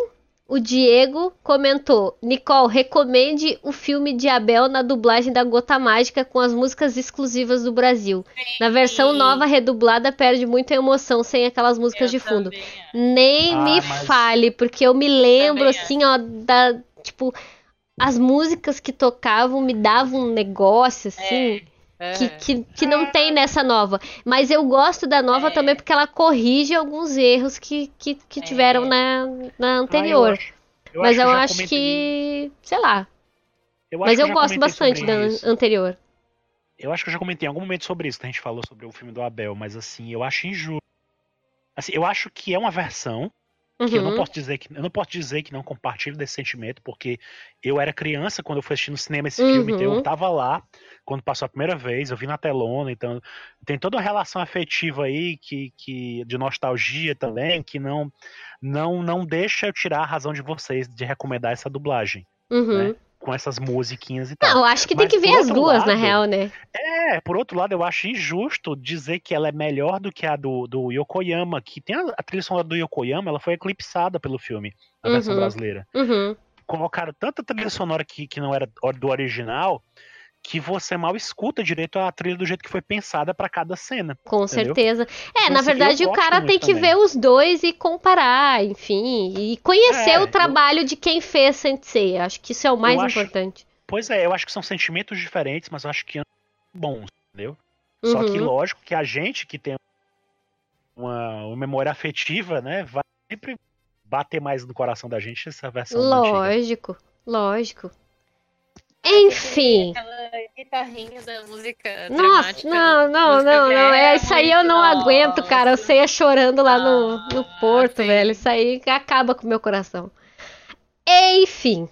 Speaker 3: o Diego comentou: Nicole, recomende o filme de Abel na dublagem da Gota Mágica com as músicas exclusivas do Brasil. Na versão
Speaker 5: Sim.
Speaker 3: nova redublada perde muita emoção sem aquelas músicas
Speaker 5: Eu
Speaker 3: de fundo.
Speaker 5: também.
Speaker 3: Nem
Speaker 4: Ah,
Speaker 3: me
Speaker 4: mas-
Speaker 3: fale, porque eu me lembro
Speaker 5: Também
Speaker 3: assim, ó, da. Tipo, as músicas que tocavam me davam um negócio, assim,
Speaker 5: É.
Speaker 3: que, que, que não tem nessa nova. Mas eu gosto da nova
Speaker 5: É.
Speaker 3: também porque ela corrige alguns erros que, que, que
Speaker 5: É.
Speaker 3: tiveram na, na
Speaker 4: ah, eu
Speaker 3: anterior.
Speaker 4: acho- eu
Speaker 3: Mas
Speaker 4: acho
Speaker 3: eu acho
Speaker 4: comentei-
Speaker 3: que. Sei lá.
Speaker 4: eu
Speaker 3: Mas eu gosto bastante da
Speaker 4: isso.
Speaker 3: anterior.
Speaker 4: Eu acho que eu já comentei em algum momento sobre isso, que a gente falou sobre o filme do Abel, mas assim, eu acho injusto. Assim, eu acho que é uma versão que eu não
Speaker 3: Uhum.
Speaker 4: posso dizer que eu não posso dizer que não compartilho desse sentimento, porque eu era criança quando eu fui assistir no cinema esse filme, então
Speaker 3: Uhum.
Speaker 4: eu tava lá quando passou a primeira vez, eu vi na telona, então tem toda uma relação afetiva aí que, que de nostalgia também, que não não não deixa eu tirar a razão de vocês de recomendar essa dublagem
Speaker 3: Uhum.
Speaker 4: né? Com essas musiquinhas e tal.
Speaker 3: Não, acho que tem
Speaker 4: Mas,
Speaker 3: que ver as duas, na
Speaker 4: lado,
Speaker 3: real, né?
Speaker 4: É, por outro lado, eu acho injusto dizer que ela é melhor do que a do, do Yokoyama, que tem a, a trilha sonora do Yokoyama, ela foi eclipsada pelo filme, a versão
Speaker 3: Uhum.
Speaker 4: brasileira.
Speaker 3: Uhum.
Speaker 4: Colocaram tanta trilha sonora que, que não era do original, que você mal escuta direito a trilha do jeito que foi pensada pra cada cena.
Speaker 3: Com
Speaker 4: Entendeu?
Speaker 3: certeza. É,
Speaker 4: Então,
Speaker 3: na
Speaker 4: assim,
Speaker 3: verdade,
Speaker 4: eu
Speaker 3: o cara tem que
Speaker 4: também.
Speaker 3: ver os dois e comparar, enfim, e conhecer
Speaker 4: É,
Speaker 3: o
Speaker 4: eu-
Speaker 3: trabalho de quem fez Sensei. Acho que isso é o mais
Speaker 4: Eu acho-
Speaker 3: importante.
Speaker 4: Pois é, eu acho que são sentimentos diferentes, mas eu acho que bons, entendeu? Só que
Speaker 3: Uhum.
Speaker 4: lógico que a gente que tem uma, uma memória afetiva, né, vai sempre bater mais no coração da gente essa versão antiga.
Speaker 3: Lógico, lógico. Enfim.
Speaker 5: Aquela guitarrinha da música
Speaker 3: Nossa, não, não, não, não. É, isso aí eu não aguento, cara. Eu saía chorando lá no, no
Speaker 5: Ah,
Speaker 3: porto,
Speaker 5: sim.
Speaker 3: velho. Isso aí acaba com o meu coração. Enfim.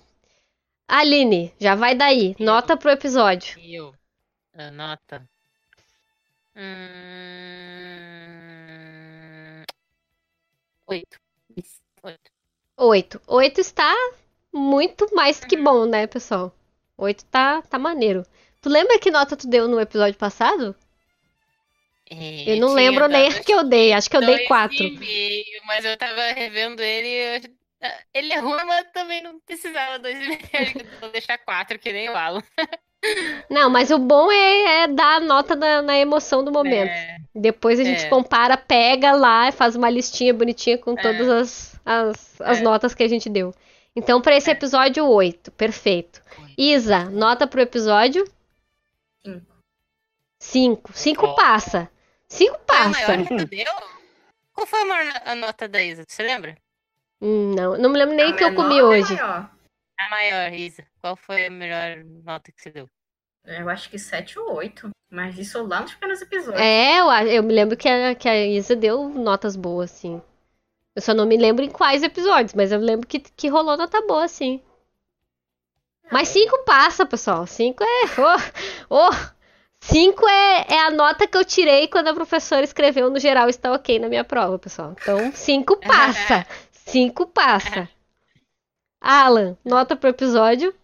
Speaker 3: Aline, já vai daí. Nota pro episódio.
Speaker 5: Eu? A nota. Hum... Oito. Oito.
Speaker 3: Oito. Oito está muito mais
Speaker 5: Uhum.
Speaker 3: que bom, né, pessoal? Oito tá, tá maneiro. Tu lembra que nota tu deu no episódio passado?
Speaker 5: É,
Speaker 3: Eu não lembro nem a que eu dei. Acho que eu dei quatro.
Speaker 5: e meio, mas eu tava revendo ele e eu... ah, Ele é ruim, mas também não precisava dois e meio. (laughs) Vou deixar quatro, que nem o Alan. (laughs)
Speaker 3: Não, mas o bom é, é dar a nota na, na emoção do momento.
Speaker 5: É,
Speaker 3: Depois a gente
Speaker 5: É.
Speaker 3: compara, pega lá, faz uma listinha bonitinha com
Speaker 5: É.
Speaker 3: todas as, as, as
Speaker 5: É.
Speaker 3: notas que a gente deu. Então, pra esse
Speaker 5: É.
Speaker 3: episódio, 8. Perfeito. Isa, nota pro episódio?
Speaker 2: Cinco.
Speaker 3: 5. 5
Speaker 5: Ó.
Speaker 3: passa. 5
Speaker 5: Qual é a
Speaker 3: passa.
Speaker 5: maior que tu deu? Qual foi a maior no- a nota da Isa? Você lembra?
Speaker 3: Hum, Não, não me lembro nem
Speaker 2: A
Speaker 3: o que eu comi
Speaker 2: é
Speaker 3: hoje.
Speaker 2: maior.
Speaker 5: A maior, Isa. Qual foi a melhor nota que você deu?
Speaker 2: Eu acho que 7 ou 8. Mas isso lá nos pequenos episódios.
Speaker 3: É, eu, a- eu me lembro que a, que a Isa deu notas boas, sim. Eu só não me lembro em quais episódios, mas eu lembro que, que rolou nota boa, sim. Mas 5 passa, pessoal. 5 é. Oh, oh. 5 é, é a nota que eu tirei quando a professora escreveu no geral está ok na minha prova, pessoal. Então, 5 passa. 5 passa. Alan, nota pro episódio?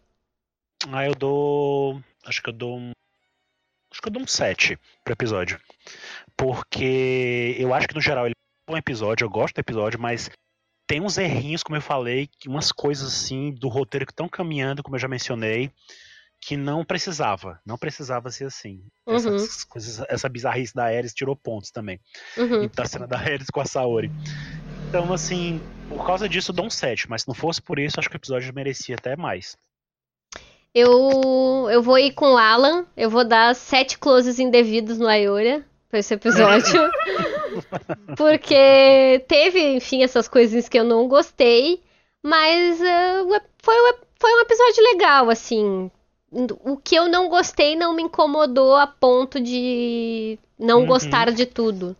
Speaker 4: Ah, eu dou. Acho que eu dou um. Acho que eu dou um 7 pro episódio. Porque eu acho que no geral ele é um bom episódio, eu gosto do episódio, mas tem uns errinhos, como eu falei, umas coisas assim do roteiro que estão caminhando, como eu já mencionei, que não precisava. Não precisava ser assim.
Speaker 3: Uhum.
Speaker 4: Essas coisas, essa bizarrice da Ares tirou pontos também.
Speaker 3: Uhum.
Speaker 4: E da cena da Ares com a Saori. Então, assim, por causa disso eu dou um 7, mas se não fosse por isso, acho que o episódio merecia até mais.
Speaker 3: Eu, eu vou ir com o Alan. Eu vou dar sete closes indevidos no Ayora pra esse episódio. (laughs) porque teve, enfim, essas coisinhas que eu não gostei. Mas uh, foi, foi um episódio legal, assim. O que eu não gostei não me incomodou a ponto de não
Speaker 4: Uhum.
Speaker 3: gostar de tudo.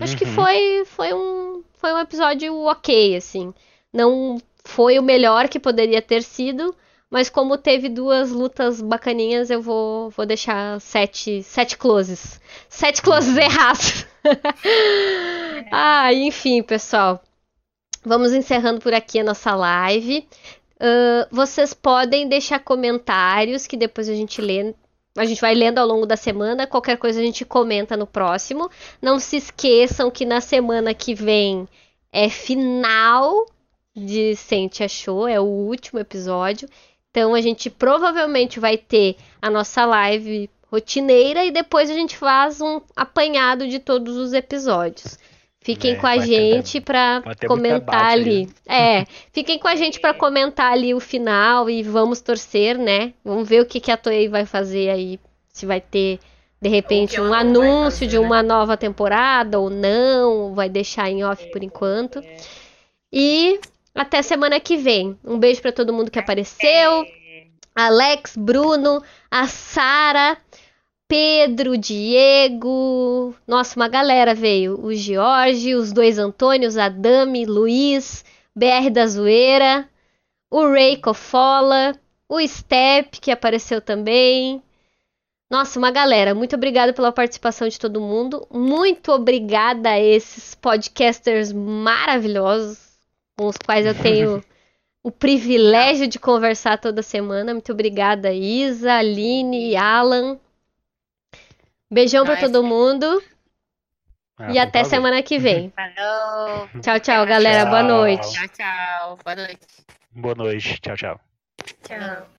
Speaker 3: Acho que
Speaker 4: Uhum.
Speaker 3: foi, foi, um, foi um episódio ok, assim. Não foi o melhor que poderia ter sido, mas como teve duas lutas bacaninhas, eu vou, vou deixar sete, sete closes. Sete closes errados. (laughs) ah, enfim, pessoal. Vamos encerrando por aqui a nossa live. Ah, vocês podem deixar comentários que depois a gente lê. A gente vai lendo ao longo da semana. Qualquer coisa a gente comenta no próximo. Não se esqueçam que na semana que vem é final de Sente Achou, é o último episódio. Então a gente provavelmente vai ter a nossa live rotineira e depois a gente faz um apanhado de todos os episódios. Fiquem
Speaker 4: É,
Speaker 3: com a gente para comentar ali. É, fiquem com a gente para comentar ali o final e vamos torcer, né? Vamos ver o que, que a Toei vai fazer aí. Se vai ter, de repente, um anúncio
Speaker 2: fazer,
Speaker 3: de
Speaker 2: né?
Speaker 3: uma nova temporada ou não. Vai deixar em off por enquanto. E até semana que vem. Um beijo para todo mundo que apareceu. Alex, Bruno, a Sara, Pedro, Diego. Nossa, uma galera veio. O Jorge, os dois Antônios, a Dami, Luiz, BR da Zoeira, o Ray Cofola, o Step, que apareceu também. Nossa, uma galera. Muito obrigada pela participação de todo mundo. Muito obrigada a esses podcasters maravilhosos com os quais eu tenho (laughs) o privilégio de conversar toda semana. Muito obrigada, Isa, Aline, Alan. Beijão pra
Speaker 5: Nós.
Speaker 3: todo mundo
Speaker 4: Ah,
Speaker 3: e até semana que vem. (laughs)
Speaker 5: Falou.
Speaker 3: Tchau, tchau, galera. Boa
Speaker 4: Tchau.
Speaker 3: noite.
Speaker 5: Tchau, tchau. Boa noite.
Speaker 4: Boa noite. Tchau, tchau.
Speaker 2: Tchau.